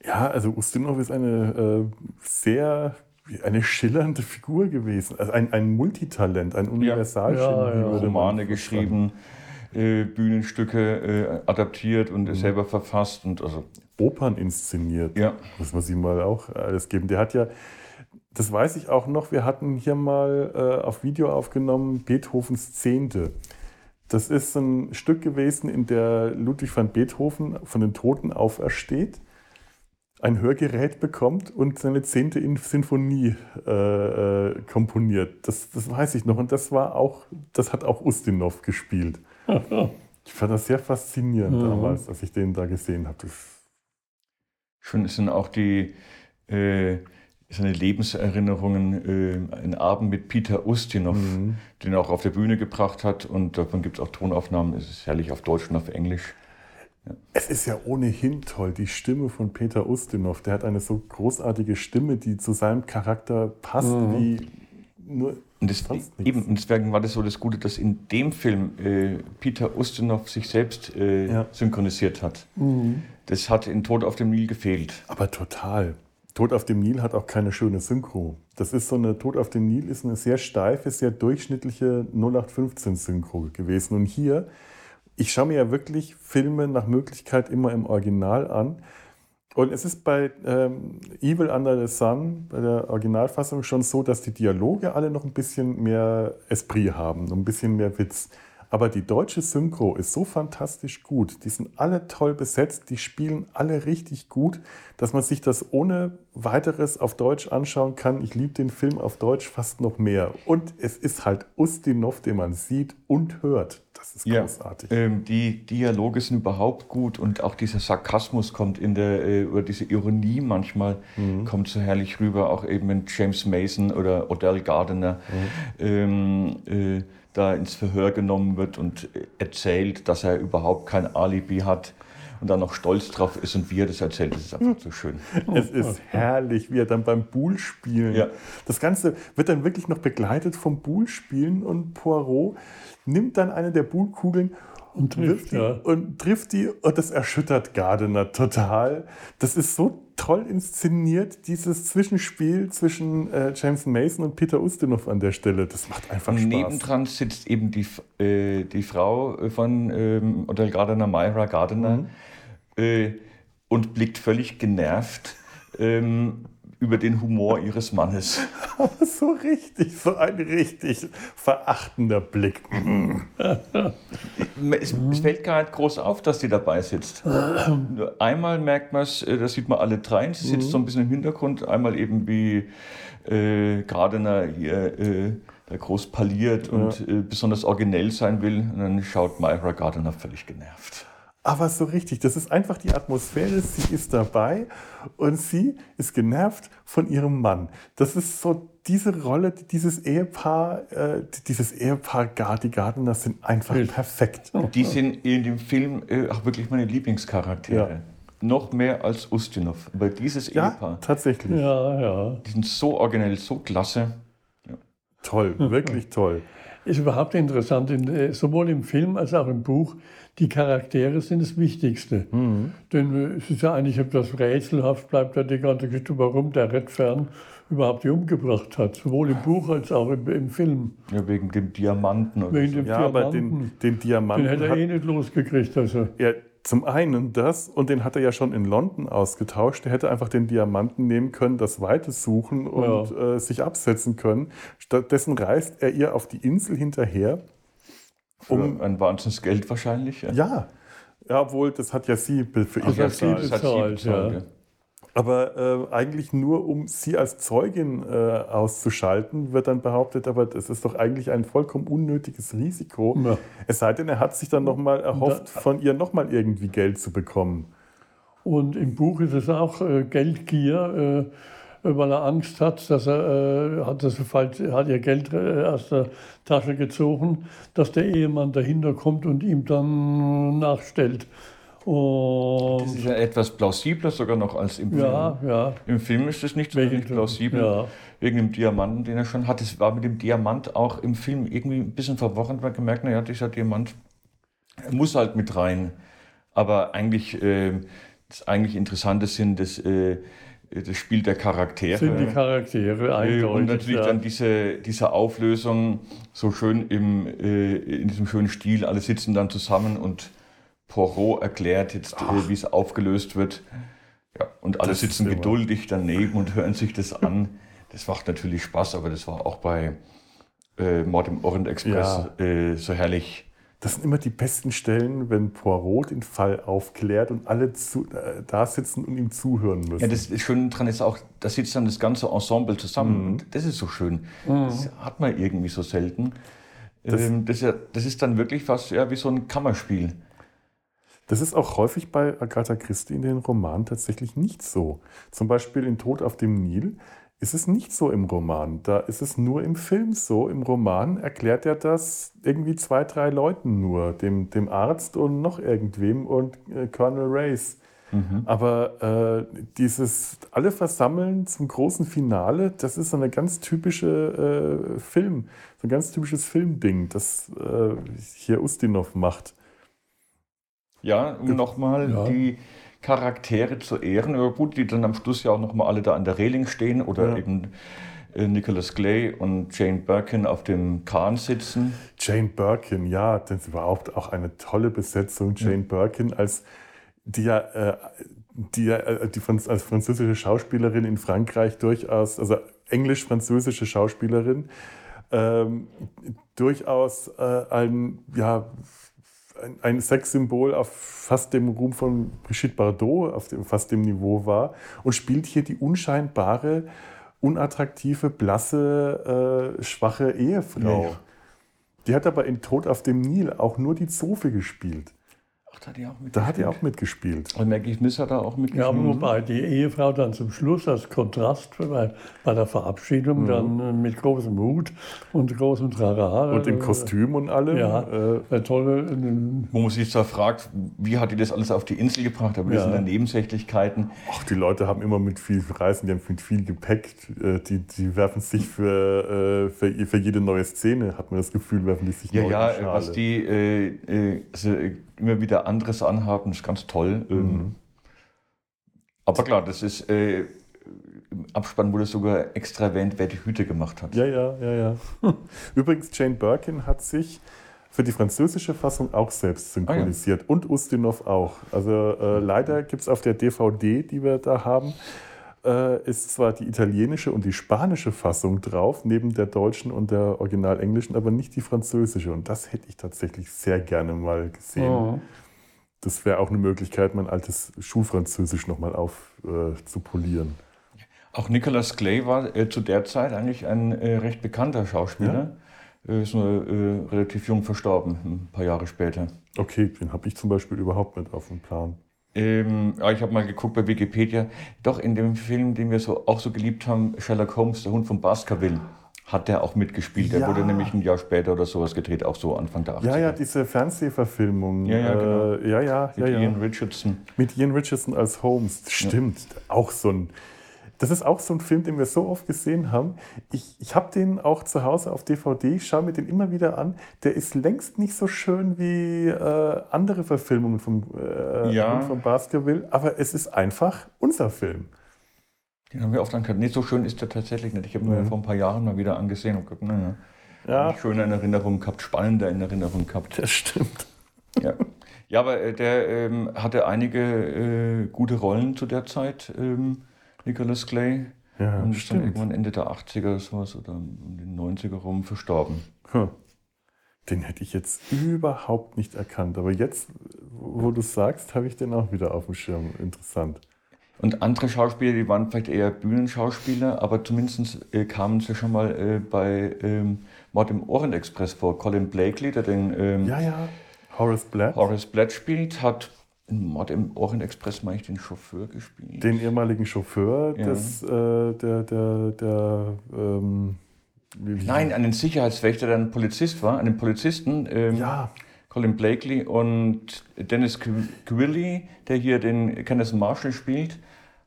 Ja, also Ustinov ist eine äh, sehr eine schillernde Figur gewesen, also ein, ein Multitalent, ein Universalgenie. Ja,
ja, Romane geschrieben, äh, Bühnenstücke äh, adaptiert und mhm. selber verfasst und also
Opern inszeniert.
Ja.
Muss man ihm mal auch alles geben. Der hat ja, das weiß ich auch noch, wir hatten hier mal äh, auf Video aufgenommen Beethovens Zehnte. Das ist ein Stück gewesen, in der Ludwig van Beethoven von den Toten aufersteht, ein Hörgerät bekommt und seine zehnte Sinfonie äh, äh, komponiert. Das, das weiß ich noch. Und das war auch, das hat auch Ustinov gespielt. ich fand das sehr faszinierend mhm. damals, als ich den da gesehen habe.
Schön sind auch die, äh, seine Lebenserinnerungen, äh, ein Abend mit Peter Ustinov, mhm. den er auch auf der Bühne gebracht hat. Und davon gibt es auch Tonaufnahmen. Es ist herrlich auf Deutsch und auf Englisch.
Ja. Es ist ja ohnehin toll, die Stimme von Peter Ustinov. Der hat eine so großartige Stimme, die zu seinem Charakter passt, mhm. wie nur.
Und das, eben, und deswegen war das so das Gute, dass in dem Film äh, Peter Ustinov sich selbst äh, ja. synchronisiert hat. Mhm. Das hat in Tod auf dem Nil gefehlt.
Aber total. Tod auf dem Nil hat auch keine schöne Synchro. Das ist so eine Tod auf dem Nil ist eine sehr steife, sehr durchschnittliche 0815 Synchro gewesen. Und hier, ich schaue mir ja wirklich Filme nach Möglichkeit immer im Original an. Und es ist bei ähm, Evil Under the Sun, bei der Originalfassung schon so, dass die Dialoge alle noch ein bisschen mehr Esprit haben, ein bisschen mehr Witz. Aber die deutsche Synchro ist so fantastisch gut. Die sind alle toll besetzt, die spielen alle richtig gut, dass man sich das ohne weiteres auf Deutsch anschauen kann. Ich liebe den Film auf Deutsch fast noch mehr. Und es ist halt Ustinov, den man sieht und hört. Das ist großartig.
Ja, ähm, die Dialoge sind überhaupt gut und auch dieser Sarkasmus kommt in der, äh, oder diese Ironie manchmal mhm. kommt so herrlich rüber, auch eben in James Mason oder Odell Gardner. Mhm. Ähm, äh, da ins Verhör genommen wird und erzählt, dass er überhaupt kein Alibi hat und dann noch stolz drauf ist und wie er das erzählt, das ist einfach so schön.
Es ist herrlich, wie er dann beim Bullspielen, ja. das Ganze wird dann wirklich noch begleitet vom Bullspielen und Poirot nimmt dann eine der Bullkugeln und trifft, die, ja. und trifft die und das erschüttert Gardner total. Das ist so toll inszeniert, dieses Zwischenspiel zwischen äh, James Mason und Peter Ustinov an der Stelle. Das macht einfach Spaß.
Nebendran sitzt eben die, äh, die Frau von ähm, Odell Gardner, Myra Gardner, mhm. äh, und blickt völlig genervt ähm, über den Humor ihres Mannes.
Aber so richtig, so ein richtig verachtender Blick.
es, es, fällt gar nicht groß auf, dass die dabei sitzt. Einmal merkt man es, äh, da sieht man alle drei, sie sitzt so ein bisschen im Hintergrund, einmal eben wie äh, Gardner hier äh, da groß parliert und ja. äh, besonders originell sein will. Und dann schaut Myra Gardner völlig genervt.
Aber so richtig, das ist einfach die Atmosphäre. Sie ist dabei und sie ist genervt von ihrem Mann. Das ist so diese Rolle, dieses Ehepaar, äh, dieses Ehepaar Gardi Gardner sind einfach Bild. perfekt.
Die sind in dem Film äh, auch wirklich meine Lieblingscharaktere. Ja. Noch mehr als Ustinov. Aber dieses ja, Ehepaar.
Tatsächlich.
Ja, ja.
Die sind so originell, so klasse.
Ja. Toll, wirklich toll.
Ist überhaupt interessant, in, äh, sowohl im Film als auch im Buch die Charaktere sind das Wichtigste. Mhm. Denn es ist ja eigentlich etwas rätselhaft, bleibt ja die ganze Geschichte, warum der Redfern überhaupt die umgebracht hat, sowohl im Buch als auch im, im Film.
Ja, wegen dem Diamanten.
Wegen dem ja, Diamanten. aber den, den Diamanten.
Den hätte er eh nicht losgekriegt. Also.
Ja, zum einen das, und den hat er ja schon in London ausgetauscht. Er hätte einfach den Diamanten nehmen können, das Weite suchen und ja. äh, sich absetzen können. Stattdessen reist er ihr auf die Insel hinterher
um ein wahnsinniges Geld wahrscheinlich.
Ja. ja. ja, obwohl das hat ja sie für
ihn bezahlt. Das hat sie bezahlt, ja.
Aber äh, eigentlich nur, um sie als Zeugin äh, auszuschalten, wird dann behauptet, aber das ist doch eigentlich ein vollkommen unnötiges Risiko. Ja. Es sei denn, er hat sich dann nochmal erhofft, da, von ihr nochmal irgendwie Geld zu bekommen.
Und im Buch ist es auch äh, Geldgier äh, weil er Angst hat, dass er äh, hat, das falsch, hat ihr Geld äh, aus der Tasche gezogen, dass der Ehemann dahinter kommt und ihm dann nachstellt.
Und das ist ja etwas plausibler sogar noch als im Film.
Ja, ja.
Im Film ist es nicht so nicht plausibel. Ja. Wegen dem Diamanten, den er schon hat. Es war mit dem Diamant auch im Film irgendwie ein bisschen verworren, weil gemerkt, naja, dieser Diamant muss halt mit rein. Aber eigentlich, äh, das eigentlich Interessante sind, dass äh, das Spiel der Charaktere.
Sind die Charaktere eindeutig.
Und natürlich ja. dann diese, diese Auflösung so schön im, äh, in diesem schönen Stil. Alle sitzen dann zusammen und Poirot erklärt jetzt, äh, wie es aufgelöst wird. Ja, und alle das sitzen geduldig daneben und hören sich das an. Das macht natürlich Spaß, aber das war auch bei äh, Mord im Orient Express ja. äh, so herrlich
das sind immer die besten Stellen, wenn Poirot den Fall aufklärt und alle zu, äh, da sitzen und ihm zuhören müssen.
Ja, das Schöne daran ist auch, da sitzt dann das ganze Ensemble zusammen. Mhm. Das ist so schön. Mhm. Das hat man irgendwie so selten. Das, ähm, das, ja, das, ist dann wirklich fast ja, wie so ein Kammerspiel.
Das ist auch häufig bei Agatha Christie in den Romanen tatsächlich nicht so. Zum Beispiel in Tod auf dem Nil ist es nicht so im Roman. Da ist es nur im Film so. Im Roman erklärt er das irgendwie zwei, drei Leuten nur. Dem, dem Arzt und noch irgendwem und äh, Colonel Race. Mhm. Aber äh, dieses alle versammeln zum großen Finale, das ist so eine ganz typische äh, Film, so ein ganz typisches Filmding, das äh, hier Ustinov macht.
Ja, um nochmal ja. die Charaktere zu ehren, oder gut, die dann am Schluss ja auch nochmal alle da an der Reling stehen oder ja. eben äh, Nicholas Clay und Jane Birkin auf dem Kahn sitzen.
Jane Birkin, ja, das ist überhaupt auch eine tolle Besetzung. Jane ja. Birkin als die ja, äh, die, ja, äh, die als französische Schauspielerin in Frankreich durchaus, also englisch-französische Schauspielerin, ähm, durchaus äh, ein, ja, ein, ein Sexsymbol auf fast dem Ruhm von Brigitte Bardot, auf dem, fast dem Niveau war und spielt hier die unscheinbare, unattraktive, blasse, äh, schwache Ehefrau. Ja. Die hat aber in Tod auf dem Nil auch nur die Zofe gespielt.
Ach, da hat die auch mitgespielt.
Da hat die auch mitgespielt.
Und Maggie Smith hat da auch mitgespielt.
Ja, wobei die Ehefrau dann zum Schluss als Kontrast bei, bei der Verabschiedung mhm. dann äh, mit großem Hut und großem Trara.
Und im äh, Kostüm und allem.
Ja, äh, tolle.
Äh, Wo man sich da fragt, wie hat die das alles auf die Insel gebracht? Aber das ja. sind dann Nebensächlichkeiten.
Ach, die Leute haben immer mit viel Reisen, die haben mit viel Gepäck. Die, die werfen sich für, für, für jede neue Szene, hat man das Gefühl, werfen die sich
Ja, ja, was die äh, also, immer wieder anderes anhaben, ist ganz toll. Ähm, mhm. Aber klar, das ist äh, im Abspann wurde sogar extra erwähnt, wer die Hüte gemacht hat.
Ja, ja, ja, ja. Übrigens, Jane Birkin hat sich für die französische Fassung auch selbst synchronisiert ah, ja. und Ustinov auch. Also äh, leider gibt es auf der DVD, die wir da haben, äh, ist zwar die italienische und die spanische Fassung drauf, neben der deutschen und der original englischen, aber nicht die französische. Und das hätte ich tatsächlich sehr gerne mal gesehen. Oh. Das wäre auch eine Möglichkeit, mein altes Schulfranzösisch nochmal aufzupolieren. Äh,
auch Nicolas Clay war äh, zu der Zeit eigentlich ein äh, recht bekannter Schauspieler. Ja? Äh, ist nur äh, relativ jung verstorben, ein paar Jahre später.
Okay, den habe ich zum Beispiel überhaupt nicht auf dem Plan.
Ähm, ja, ich habe mal geguckt bei Wikipedia. Doch in dem Film, den wir so, auch so geliebt haben, Sherlock Holmes, der Hund von Baskerville, hat der auch mitgespielt. Der wurde nämlich ein Jahr später oder sowas gedreht, auch so Anfang der 80er.
Ja, ja, diese Fernsehverfilmung.
Ja, ja, genau.
Äh, ja, ja,
Mit
ja,
Ian Richardson.
Mit Ian Richardson als Holmes. Stimmt. Ja. Auch so ein das ist auch so ein Film, den wir so oft gesehen haben. Ich, ich habe den auch zu Hause auf DVD, ich schaue mir den immer wieder an. Der ist längst nicht so schön wie äh, andere Verfilmungen vom, äh, ja. vom Baskerville, aber es ist einfach unser Film.
Den haben wir oft angehört. Nicht so schön ist der tatsächlich nicht. Ich habe mir mhm. vor ein paar Jahren mal wieder angesehen und gesagt, naja, ja. schöne in Erinnerung gehabt, spannende in Erinnerung gehabt.
Das stimmt.
Ja, ja aber äh, der ähm, hatte einige äh, gute Rollen zu der Zeit. Ähm, Nicholas Clay.
Ja,
und
ist stimmt.
dann irgendwann Ende der 80er sowas oder um den 90er rum verstorben. Hm.
Den hätte ich jetzt überhaupt nicht erkannt. Aber jetzt, wo du es sagst, habe ich den auch wieder auf dem Schirm. Interessant.
Und andere Schauspieler, die waren vielleicht eher Bühnenschauspieler, aber zumindest äh, kamen sie schon mal äh, bei ähm, Mord im Orient Express vor. Colin Blakely, der den ähm,
ja, ja. Horace Blatt.
Horace Blatt spielt, hat in Mord im Orient Express meine ich den Chauffeur gespielt.
Den ehemaligen Chauffeur ja. des, äh, der, der, der ähm,
Nein, einen Sicherheitswächter, der ein Polizist war, einen Polizisten. Ähm,
ja.
Colin Blakely und Dennis Quilly, der hier den Kenneth Marshall spielt,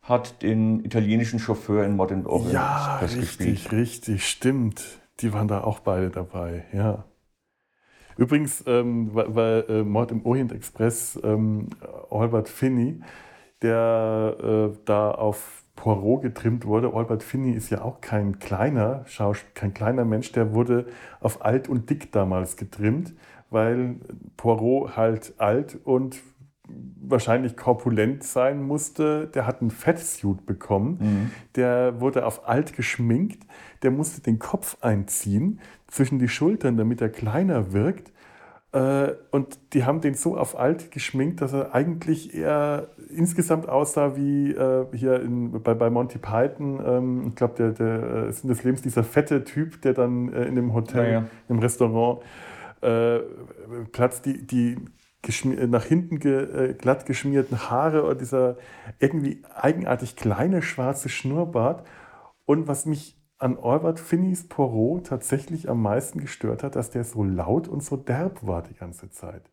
hat den italienischen Chauffeur in Modern Orient
ja, Express richtig, gespielt. Ja, richtig, richtig, stimmt. Die waren da auch beide dabei, ja. Übrigens, ähm, weil, äh, Mord im Orient Express, ähm, Albert Finney, der äh, da auf Poirot getrimmt wurde. Albert Finney ist ja auch kein kleiner kein kleiner Mensch, der wurde auf alt und dick damals getrimmt, weil Poirot halt alt und wahrscheinlich korpulent sein musste. Der hat einen Fettsuit bekommen. Mhm. Der wurde auf alt geschminkt. Der musste den Kopf einziehen zwischen die Schultern, damit er kleiner wirkt. Äh, und die haben den so auf alt geschminkt, dass er eigentlich eher insgesamt aussah wie äh, hier in, bei, bei Monty Python. Ähm, ich glaube, der, der äh, Sinn des Lebens, dieser fette Typ, der dann in dem Hotel, ja, ja. im Restaurant äh, Platz, die, die nach hinten ge, glatt geschmierten Haare und dieser irgendwie eigenartig kleine schwarze Schnurrbart Und was mich an Albert Finneys Poirot tatsächlich am meisten gestört hat, dass der so laut und so derb war die ganze Zeit.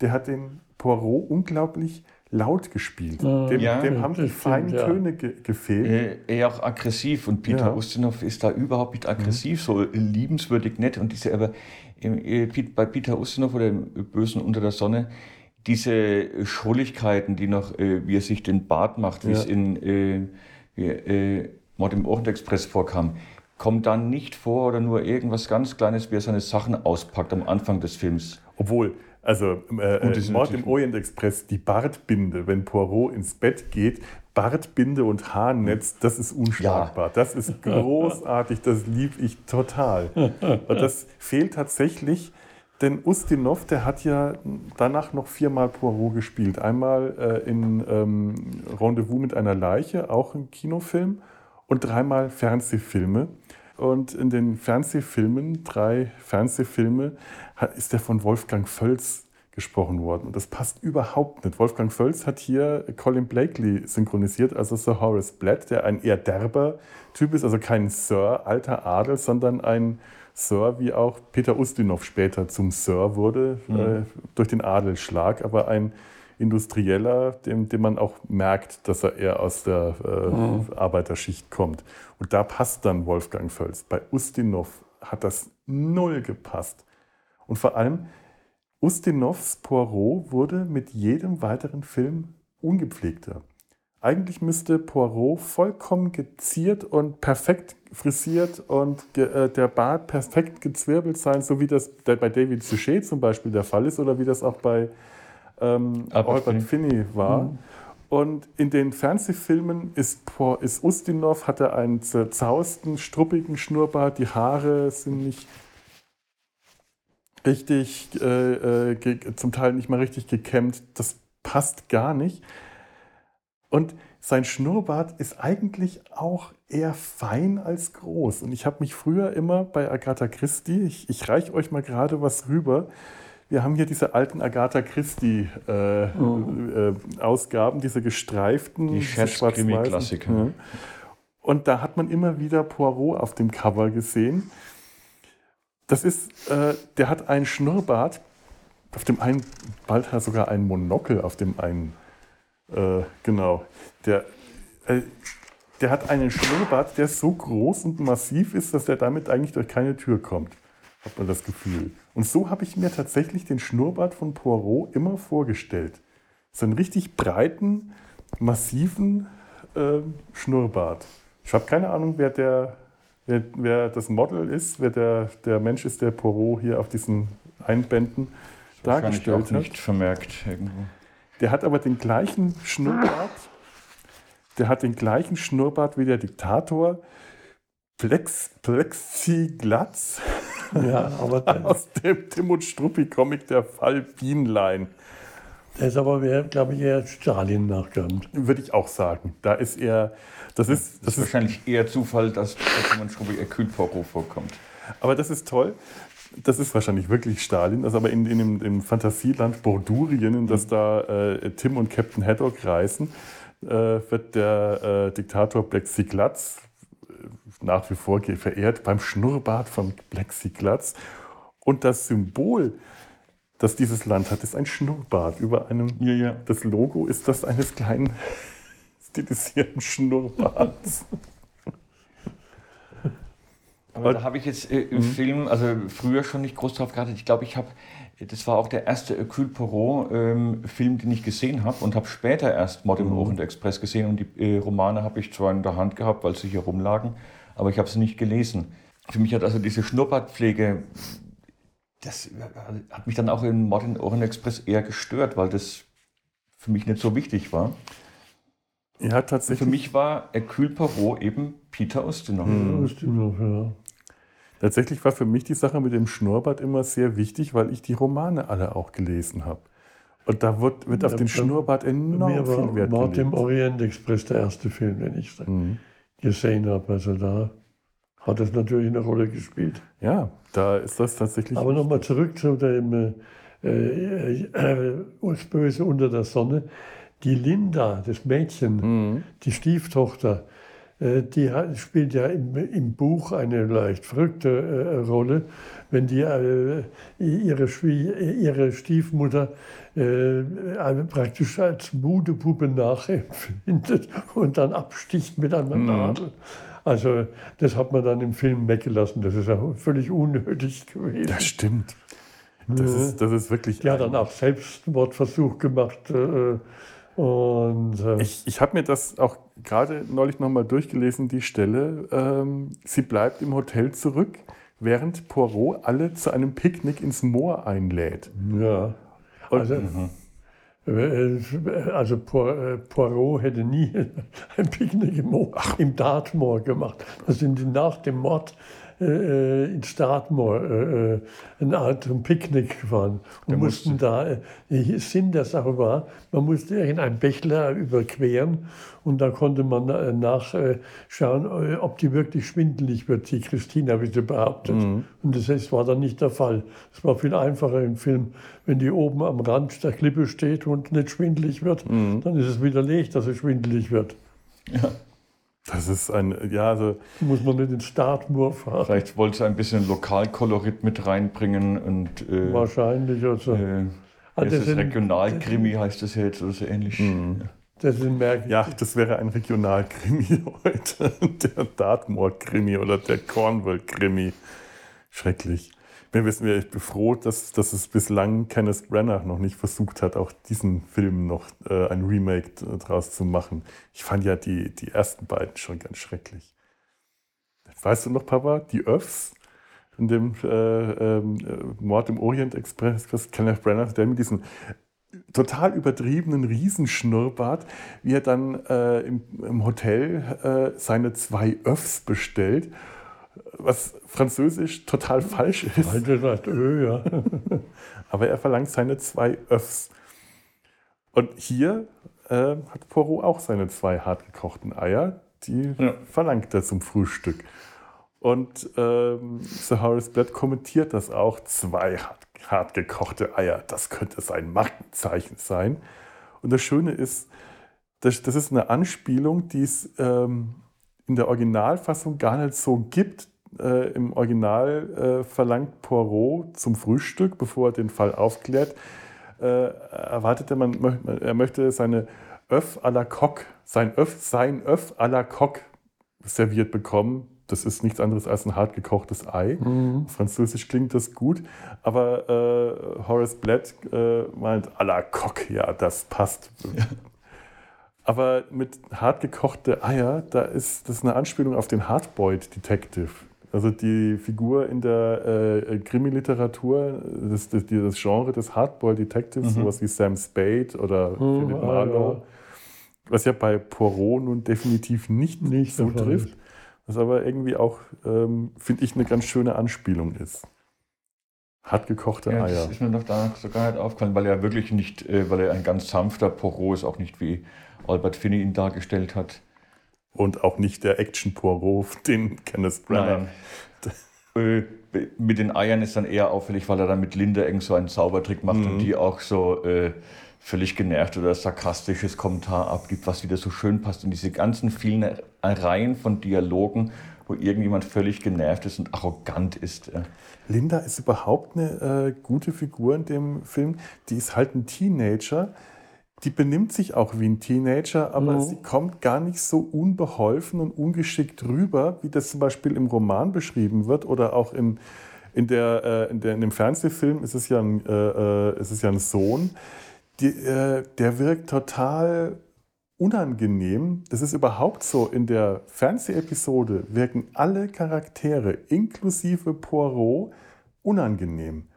Der hat den Poirot unglaublich laut gespielt. Dem, ja, dem haben die feinen ja. Töne ge gefehlt.
Äh, eher auch aggressiv. Und Peter ja. Ustinov ist da überhaupt nicht aggressiv, mhm. so liebenswürdig nett. Und diese, aber äh, bei Peter Ustinov oder im Bösen unter der Sonne, diese Schrulligkeiten, die noch, äh, wie er sich den Bart macht, wie es in äh, äh, Mord im Orient-Express vorkam, kommt dann nicht vor oder nur irgendwas ganz Kleines, wie er seine Sachen auspackt am Anfang des Films.
Obwohl, also äh, äh Mord im Orient Express, die Bartbinde, wenn Poirot ins Bett geht, Bartbinde und Haarnetz, das ist unschlagbar. Ja. Das ist großartig, das liebe ich total. Und das fehlt tatsächlich, denn Ustinov, der hat ja danach noch viermal Poirot gespielt. Einmal äh, in ähm, Rendezvous mit einer Leiche, auch im Kinofilm, und dreimal Fernsehfilme. Und in den Fernsehfilmen, drei Fernsehfilme, ist der von Wolfgang Völz gesprochen worden. Und das passt überhaupt nicht. Wolfgang Völz hat hier Colin Blakely synchronisiert, also Sir Horace Blatt, der ein eher derber Typ ist, also kein Sir, alter Adel, sondern ein Sir, wie auch Peter Ustinov später zum Sir wurde, mhm. äh, durch den Adelsschlag, aber ein Industrieller, dem, dem man auch merkt, dass er eher aus der äh, mhm. Arbeiterschicht kommt. Und da passt dann Wolfgang Völz. Bei Ustinov hat das null gepasst. Und vor allem, Ustinovs Poirot wurde mit jedem weiteren Film ungepflegter. Eigentlich müsste Poirot vollkommen geziert und perfekt frisiert und äh, der Bart perfekt gezwirbelt sein, so wie das bei David Suchet zum Beispiel der Fall ist oder wie das auch bei ähm, Albert Finney war. Mhm. Und in den Fernsehfilmen ist, ist Ustinov, hat er einen zerzausten, struppigen Schnurrbart, die Haare sind nicht richtig, äh, äh, zum Teil nicht mal richtig gekämmt. Das passt gar nicht. Und sein Schnurrbart ist eigentlich auch eher fein als groß. Und ich habe mich früher immer bei Agatha Christie, ich, ich reiche euch mal gerade was rüber, wir haben hier diese alten Agatha Christie äh, oh. äh, diese gestreiften,
die Schwarz-Klassiker. Ja.
Und da hat man immer wieder Poirot auf dem Cover gesehen. Das ist, äh, der hat einen Schnurrbart, auf dem einen, bald hat er sogar einen Monokel, auf dem einen, äh, genau, der, äh, der hat einen Schnurrbart, der so groß und massiv ist, dass er damit eigentlich durch keine Tür kommt, hat man das Gefühl. Und so habe ich mir tatsächlich den Schnurrbart von Poirot immer vorgestellt. So einen richtig breiten, massiven äh, Schnurrbart. Ich habe keine Ahnung, wer der wer, wer das Model ist, wer der, der Mensch ist, der Poirot hier auf diesen Einbänden das dargestellt auch
hat. nicht vermerkt irgendwo.
Der hat aber den gleichen Schnurrbart. Der hat den gleichen Schnurrbart wie der Diktator. Plex, Plexiglatz. Ja, aber aus dem Tim und Struppi-Comic der Fall Bienlein.
Der ist aber, glaube ich, eher Stalin nachgeahmt.
Würde ich auch sagen. Da ist er
das ist, das, das ist wahrscheinlich eher Zufall, dass Pokémon Schrubbi Kühlporo vorkommt.
Aber das ist toll. Das ist wahrscheinlich wirklich Stalin. Das aber in, in dem, im Fantasieland Bordurien, in das mhm. da äh, Tim und Captain Haddock reisen, äh, wird der äh, Diktator Plexiglatz nach wie vor verehrt beim Schnurrbart von Plexiglatz. Und das Symbol, das dieses Land hat, ist ein Schnurrbart über einem. Ja, ja. Das Logo ist das eines kleinen stilisierten Schnurrbarts.
Aber da habe ich jetzt äh, im mhm. Film, also früher schon nicht groß drauf geachtet. Ich glaube, ich habe, das war auch der erste Hercule Poirot-Film, ähm, den ich gesehen habe und habe später erst Mord im mhm. Orient Express gesehen und die äh, Romane habe ich zwar in der Hand gehabt, weil sie hier rumlagen, aber ich habe sie nicht gelesen. Für mich hat also diese Schnurrbartpflege, das hat mich dann auch in Mord im Orient Express eher gestört, weil das für mich nicht so wichtig war. Ja, tatsächlich. Für mich war Hercule Poirot eben Peter Ustinov. Mhm. Ustinov,
ja. Tatsächlich war für mich die Sache mit dem Schnurrbart immer sehr wichtig, weil ich die Romane alle auch gelesen habe. Und da wird, wird auf ja, den Schnurrbart enorm mir viel Wert
war gelegt. dem Orient Express der erste Film, den ich mhm. Gesehen habe. Also da hat das natürlich eine Rolle gespielt.
Ja, da ist das tatsächlich.
Aber nochmal zurück zu dem äh, äh, äh, Böse unter der Sonne die Linda, das Mädchen, mhm. die Stieftochter, äh, die spielt ja im, im, Buch eine leicht verrückte äh, Rolle, wenn die äh, ihre, ihre Stiefmutter äh, praktisch als Mudepuppe nachempfindet und dann absticht mit einer mhm. Nadel. Also das hat man dann im Film weggelassen. Das ist ja völlig unnötig gewesen.
Das stimmt. Das, ist, das ist wirklich.
Hat dann auch Selbstmordversuch gemacht. Äh, und,
äh ich ich habe mir das auch gerade neulich nochmal durchgelesen, die Stelle. Ähm, sie bleibt im Hotel zurück, während Poirot alle zu einem Picknick ins Moor einlädt.
Ja. Und, also, mhm. Äh, also äh, Poirot hätte nie ein Picknick im, Moor, im Dartmoor gemacht. Das sind nach dem Mord äh, in Startmoor äh, äh eine Art Picknick gefahren und der mussten da, äh, Sinn der Sache war, man musste in ein Bächler überqueren und da konnte man äh, nachschauen, äh, ob die wirklich schwindelig wird, die Christina, wie sie behauptet. Mhm. Und das war dann nicht der Fall. Es war viel einfacher im Film, wenn die oben am Rand der Klippe steht und nicht schwindelig wird, mhm. dann ist es widerlegt, dass sie schwindelig wird.
Ja. Das ist ein, ja, also.
Muss man nicht den Startmoor fahren.
Vielleicht wollte sie ein bisschen Lokalkolorit mit reinbringen und.
Äh, Wahrscheinlich, also. Äh,
also das ist Regionalkrimi, heißt das ja jetzt oder so ähnlich. Mhm.
Das ja, das wäre ein Regionalkrimi heute. Der Dartmoor-Krimi oder der Cornwall-Krimi. Schrecklich wir wissen, ich bin froh, dass, dass es bislang Kenneth Brenner noch nicht versucht hat, auch diesen Film noch äh, ein Remake draus zu machen. Ich fand ja die, die ersten beiden schon ganz schrecklich. Weißt du noch, Papa, die Öffs in dem äh, äh, Mord im Orient Express, Kenneth Brenner, der mit diesem total übertriebenen Riesenschnurrbart, wie er dann äh, im, im, Hotel äh, seine zwei Öffs bestellt was französisch total falsch ist.
Alter sagt Ö, ja.
Aber er verlangt seine zwei Öffs. Und hier äh, hat Poirot auch seine zwei hartgekochten Eier. Die ja. verlangt er zum Frühstück. Und ähm, Sir Horace Blatt kommentiert das auch. Zwei hart, hartgekochte Eier, das könnte sein Markenzeichen sein. Und das Schöne ist, das, das ist eine Anspielung, die es ähm, in der Originalfassung gar nicht so gibt. Äh, Im Original äh, verlangt Poirot zum Frühstück, bevor er den Fall aufklärt, äh, erwartet er, man, er möchte seine Öff à la Coque, sein Öff, sein Öff à la Coque serviert bekommen. Das ist nichts anderes als ein hart gekochtes Ei. Mhm. Französisch klingt das gut, aber äh, Horace Blatt äh, meint à la Coque, ja, das passt. Ja. Aber mit hart gekochte Eier, da ist das eine Anspielung auf den Hardboiled Detective. Also die Figur in der äh, Krimi-Literatur, das, das, das, Genre des Hardboiled Detectives, mhm. sowas wie Sam Spade oder mhm, Philip Marlowe, ja. was ja bei Poirot nun definitiv nicht, nicht so trifft, was aber irgendwie auch, ähm, finde ich, eine ganz schöne Anspielung ist. Hart gekochte ja, Eier.
Das ist mir noch da sogar nicht aufgefallen, weil er wirklich nicht, äh, weil er ein ganz sanfter Poirot ist, auch nicht wie Albert Finney ihn dargestellt hat.
Und auch nicht der Action-Poirot, den Kenneth Branagh.
Äh, mit den Eiern ist dann eher auffällig, weil er dann mit Linda irgend so einen Zaubertrick macht mhm. und die auch so äh, völlig genervt oder sarkastisches Kommentar abgibt, was wieder so schön passt. Und diese ganzen vielen Reihen von Dialogen, wo irgendjemand völlig genervt ist und arrogant ist.
Linda ist überhaupt eine äh, gute Figur in dem Film. Die ist halt ein Teenager, die benimmt sich auch wie ein Teenager, aber mhm. sie kommt gar nicht so unbeholfen und ungeschickt rüber, wie das zum Beispiel im Roman beschrieben wird oder auch in, in, der, äh, in, der, in dem Fernsehfilm ist es ja ein, äh, äh ist es ja ein Sohn. Die, äh, der wirkt total unangenehm. Das ist überhaupt so. In der Fernsehepisode wirken alle Charaktere, inklusive Poirot, unangenehm.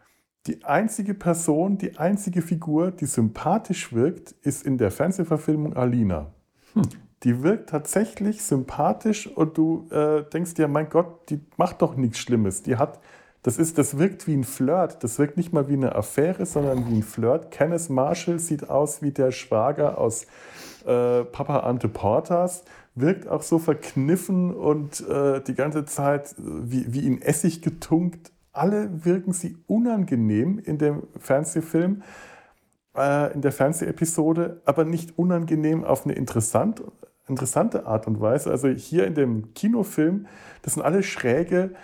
Die einzige Person, die einzige Figur, die sympathisch wirkt, ist in der Fernsehverfilmung Alina. Hm. Die wirkt tatsächlich sympathisch und du äh, denkst dir, mein Gott, die macht doch nichts Schlimmes. Die hat, das ist, das wirkt wie ein Flirt. Das wirkt nicht mal wie eine Affäre, sondern wie ein Flirt. Kenneth Marshall sieht aus wie der Schwager aus äh, Papa Ante Portas wirkt auch so verkniffen und äh, die ganze Zeit wie, wie in Essig getunkt alle wirken sie unangenehm in dem Fernsehfilm, äh, in der Fernsehepisode, aber nicht unangenehm auf eine interessant, interessante Art und Weise. Also hier in dem Kinofilm, das sind alle schräge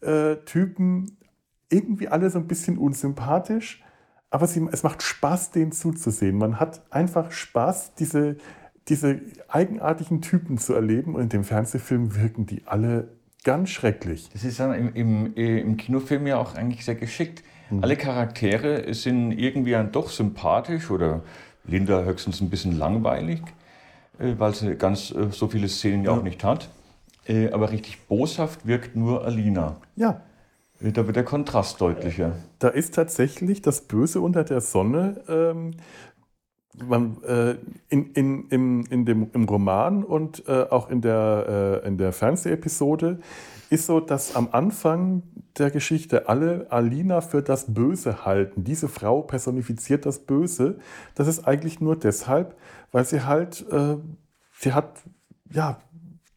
äh, Typen, irgendwie alle so ein bisschen unsympathisch, aber sie, es macht Spaß, denen zuzusehen. Man hat einfach Spaß, diese, diese eigenartigen Typen zu erleben und in dem Fernsehfilm wirken die alle ganz schrecklich.
Das ist dann im, im, äh, im Kinofilm ja auch eigentlich sehr geschickt. Mhm. Alle Charaktere sind irgendwie dann doch sympathisch oder Linda höchstens ein bisschen langweilig, äh, weil sie ganz äh, so viele Szenen ja, ja auch nicht hat. Aber richtig boshaft wirkt nur Alina.
Ja,
da wird der Kontrast deutlicher.
Da ist tatsächlich das Böse unter der Sonne ähm, man, äh, in, in, in, in dem, im Roman und äh, auch in der, äh, in der Fernsehepisode ist so, dass am Anfang der Geschichte alle Alina für das Böse halten. Diese Frau personifiziert das Böse. Das ist eigentlich nur deshalb, weil sie halt, äh, sie hat ja